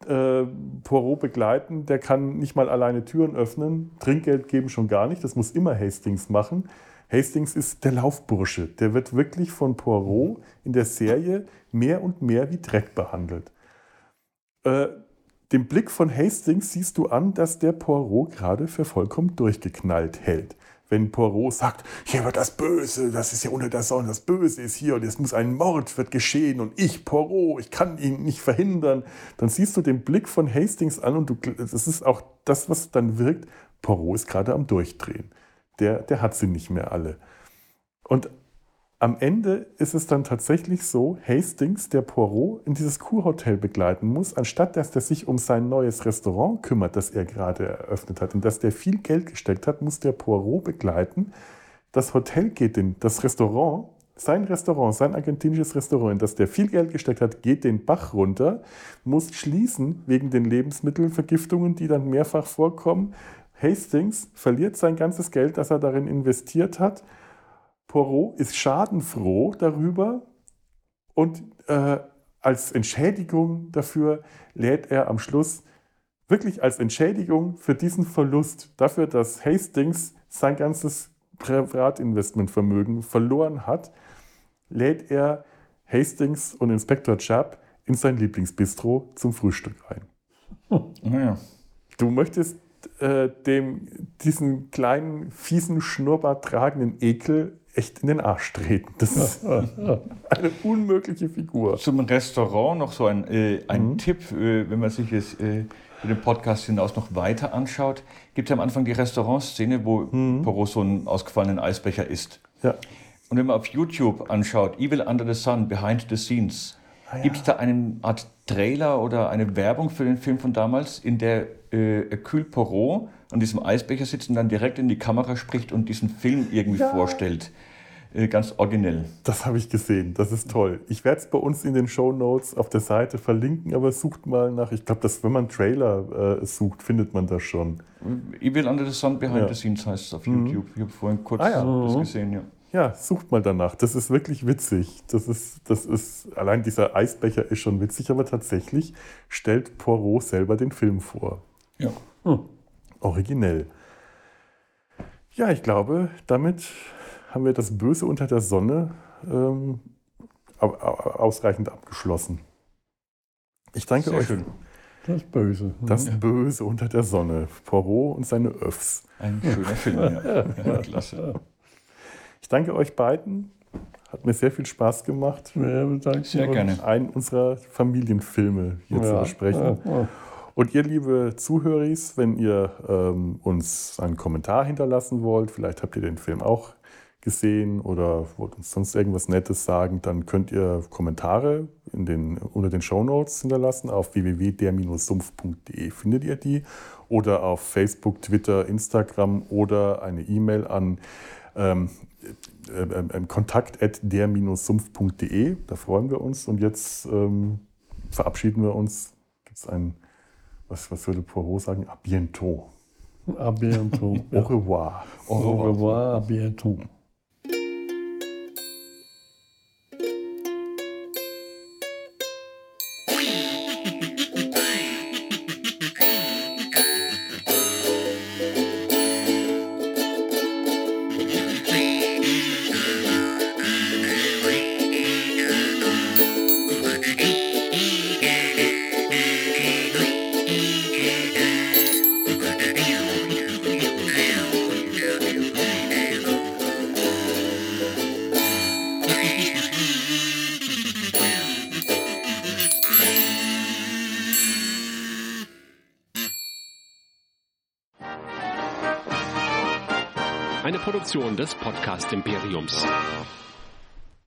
äh, Poirot begleiten, der kann nicht mal alleine Türen öffnen, Trinkgeld geben schon gar nicht, das muss immer Hastings machen. Hastings ist der Laufbursche, der wird wirklich von Poirot in der Serie mehr und mehr wie Dreck behandelt. Äh, dem Blick von Hastings siehst du an, dass der Poirot gerade für vollkommen durchgeknallt hält wenn Poirot sagt, hier wird das Böse, das ist ja unter der Sonne, das Böse ist hier und es muss ein Mord wird geschehen und ich, Poirot, ich kann ihn nicht verhindern, dann siehst du den Blick von Hastings an und du, das ist auch das, was dann wirkt, Poirot ist gerade am Durchdrehen. Der, der hat sie nicht mehr alle. Und am Ende ist es dann tatsächlich so, Hastings, der Poirot, in dieses Kurhotel begleiten muss, anstatt dass er sich um sein neues Restaurant kümmert, das er gerade eröffnet hat und dass der viel Geld gesteckt hat, muss der Poirot begleiten. Das Hotel geht den, das Restaurant, sein Restaurant, sein argentinisches Restaurant, in das der viel Geld gesteckt hat, geht den Bach runter, muss schließen wegen den Lebensmittelvergiftungen, die dann mehrfach vorkommen. Hastings verliert sein ganzes Geld, das er darin investiert hat Poirot ist schadenfroh darüber und äh, als Entschädigung dafür lädt er am Schluss wirklich als Entschädigung für diesen Verlust, dafür, dass Hastings sein ganzes Privatinvestmentvermögen verloren hat, lädt er Hastings und Inspektor Chapp in sein Lieblingsbistro zum Frühstück ein. Naja. Du möchtest äh, dem, diesen kleinen, fiesen, Schnurrbart tragenden Ekel echt in den Arsch treten. Das ist eine unmögliche Figur.
Zum Restaurant noch so ein, äh, ein mhm. Tipp, äh, wenn man sich jetzt äh, den Podcast hinaus noch weiter anschaut. Gibt es am Anfang die Restaurantszene, wo mhm. Poirot so einen ausgefallenen Eisbecher isst. Ja. Und wenn man auf YouTube anschaut, Evil Under the Sun, Behind the Scenes, ah, ja. gibt es da eine Art Trailer oder eine Werbung für den Film von damals, in der äh, Hercule Poirot an diesem Eisbecher sitzt und dann direkt in die Kamera spricht und diesen Film irgendwie ja. vorstellt. äh, ganz originell.
Das habe ich gesehen, das ist toll. Ich werde es bei uns in den Show Notes auf der Seite verlinken, aber sucht mal nach, ich glaube, wenn man Trailer äh, sucht, findet man das schon.
Evil Under the Sun Behind ja. the Scenes heißt es auf mhm. YouTube. Ich habe vorhin kurz ah, ja. das gesehen, ja.
Ja, sucht mal danach. Das ist wirklich witzig. Das ist, das ist, allein dieser Eisbecher ist schon witzig, aber tatsächlich stellt Poirot selber den Film vor.
Ja. Hm.
Originell. Ja, ich glaube, damit haben wir das Böse unter der Sonne ähm, ausreichend abgeschlossen. Ich danke Sehr euch. Schön.
Das Böse.
Das ja. Böse unter der Sonne. Poirot und seine Öffs.
Ein schöner Film, ja. ja. Klasse.
Ich danke euch beiden. Hat mir sehr viel Spaß gemacht.
Ja,
sehr gerne.
Einen unserer Familienfilme hier zu besprechen. Und ihr, liebe Zuhörer, wenn ihr ähm, uns einen Kommentar hinterlassen wollt, vielleicht habt ihr den Film auch gesehen oder wollt uns sonst irgendwas Nettes sagen, dann könnt ihr Kommentare in den, unter den Show Notes hinterlassen. Auf www.der-sumpf.de findet ihr die. Oder auf Facebook, Twitter, Instagram oder eine E-Mail an ähm, äh, äh, äh, kontakt.der-sumpf.de. Da freuen wir uns. Und jetzt ähm, verabschieden wir uns. Gibt es ein, was, was würde Poirot sagen? A bientôt.
A bientôt.
Au revoir.
Au revoir, à bientôt.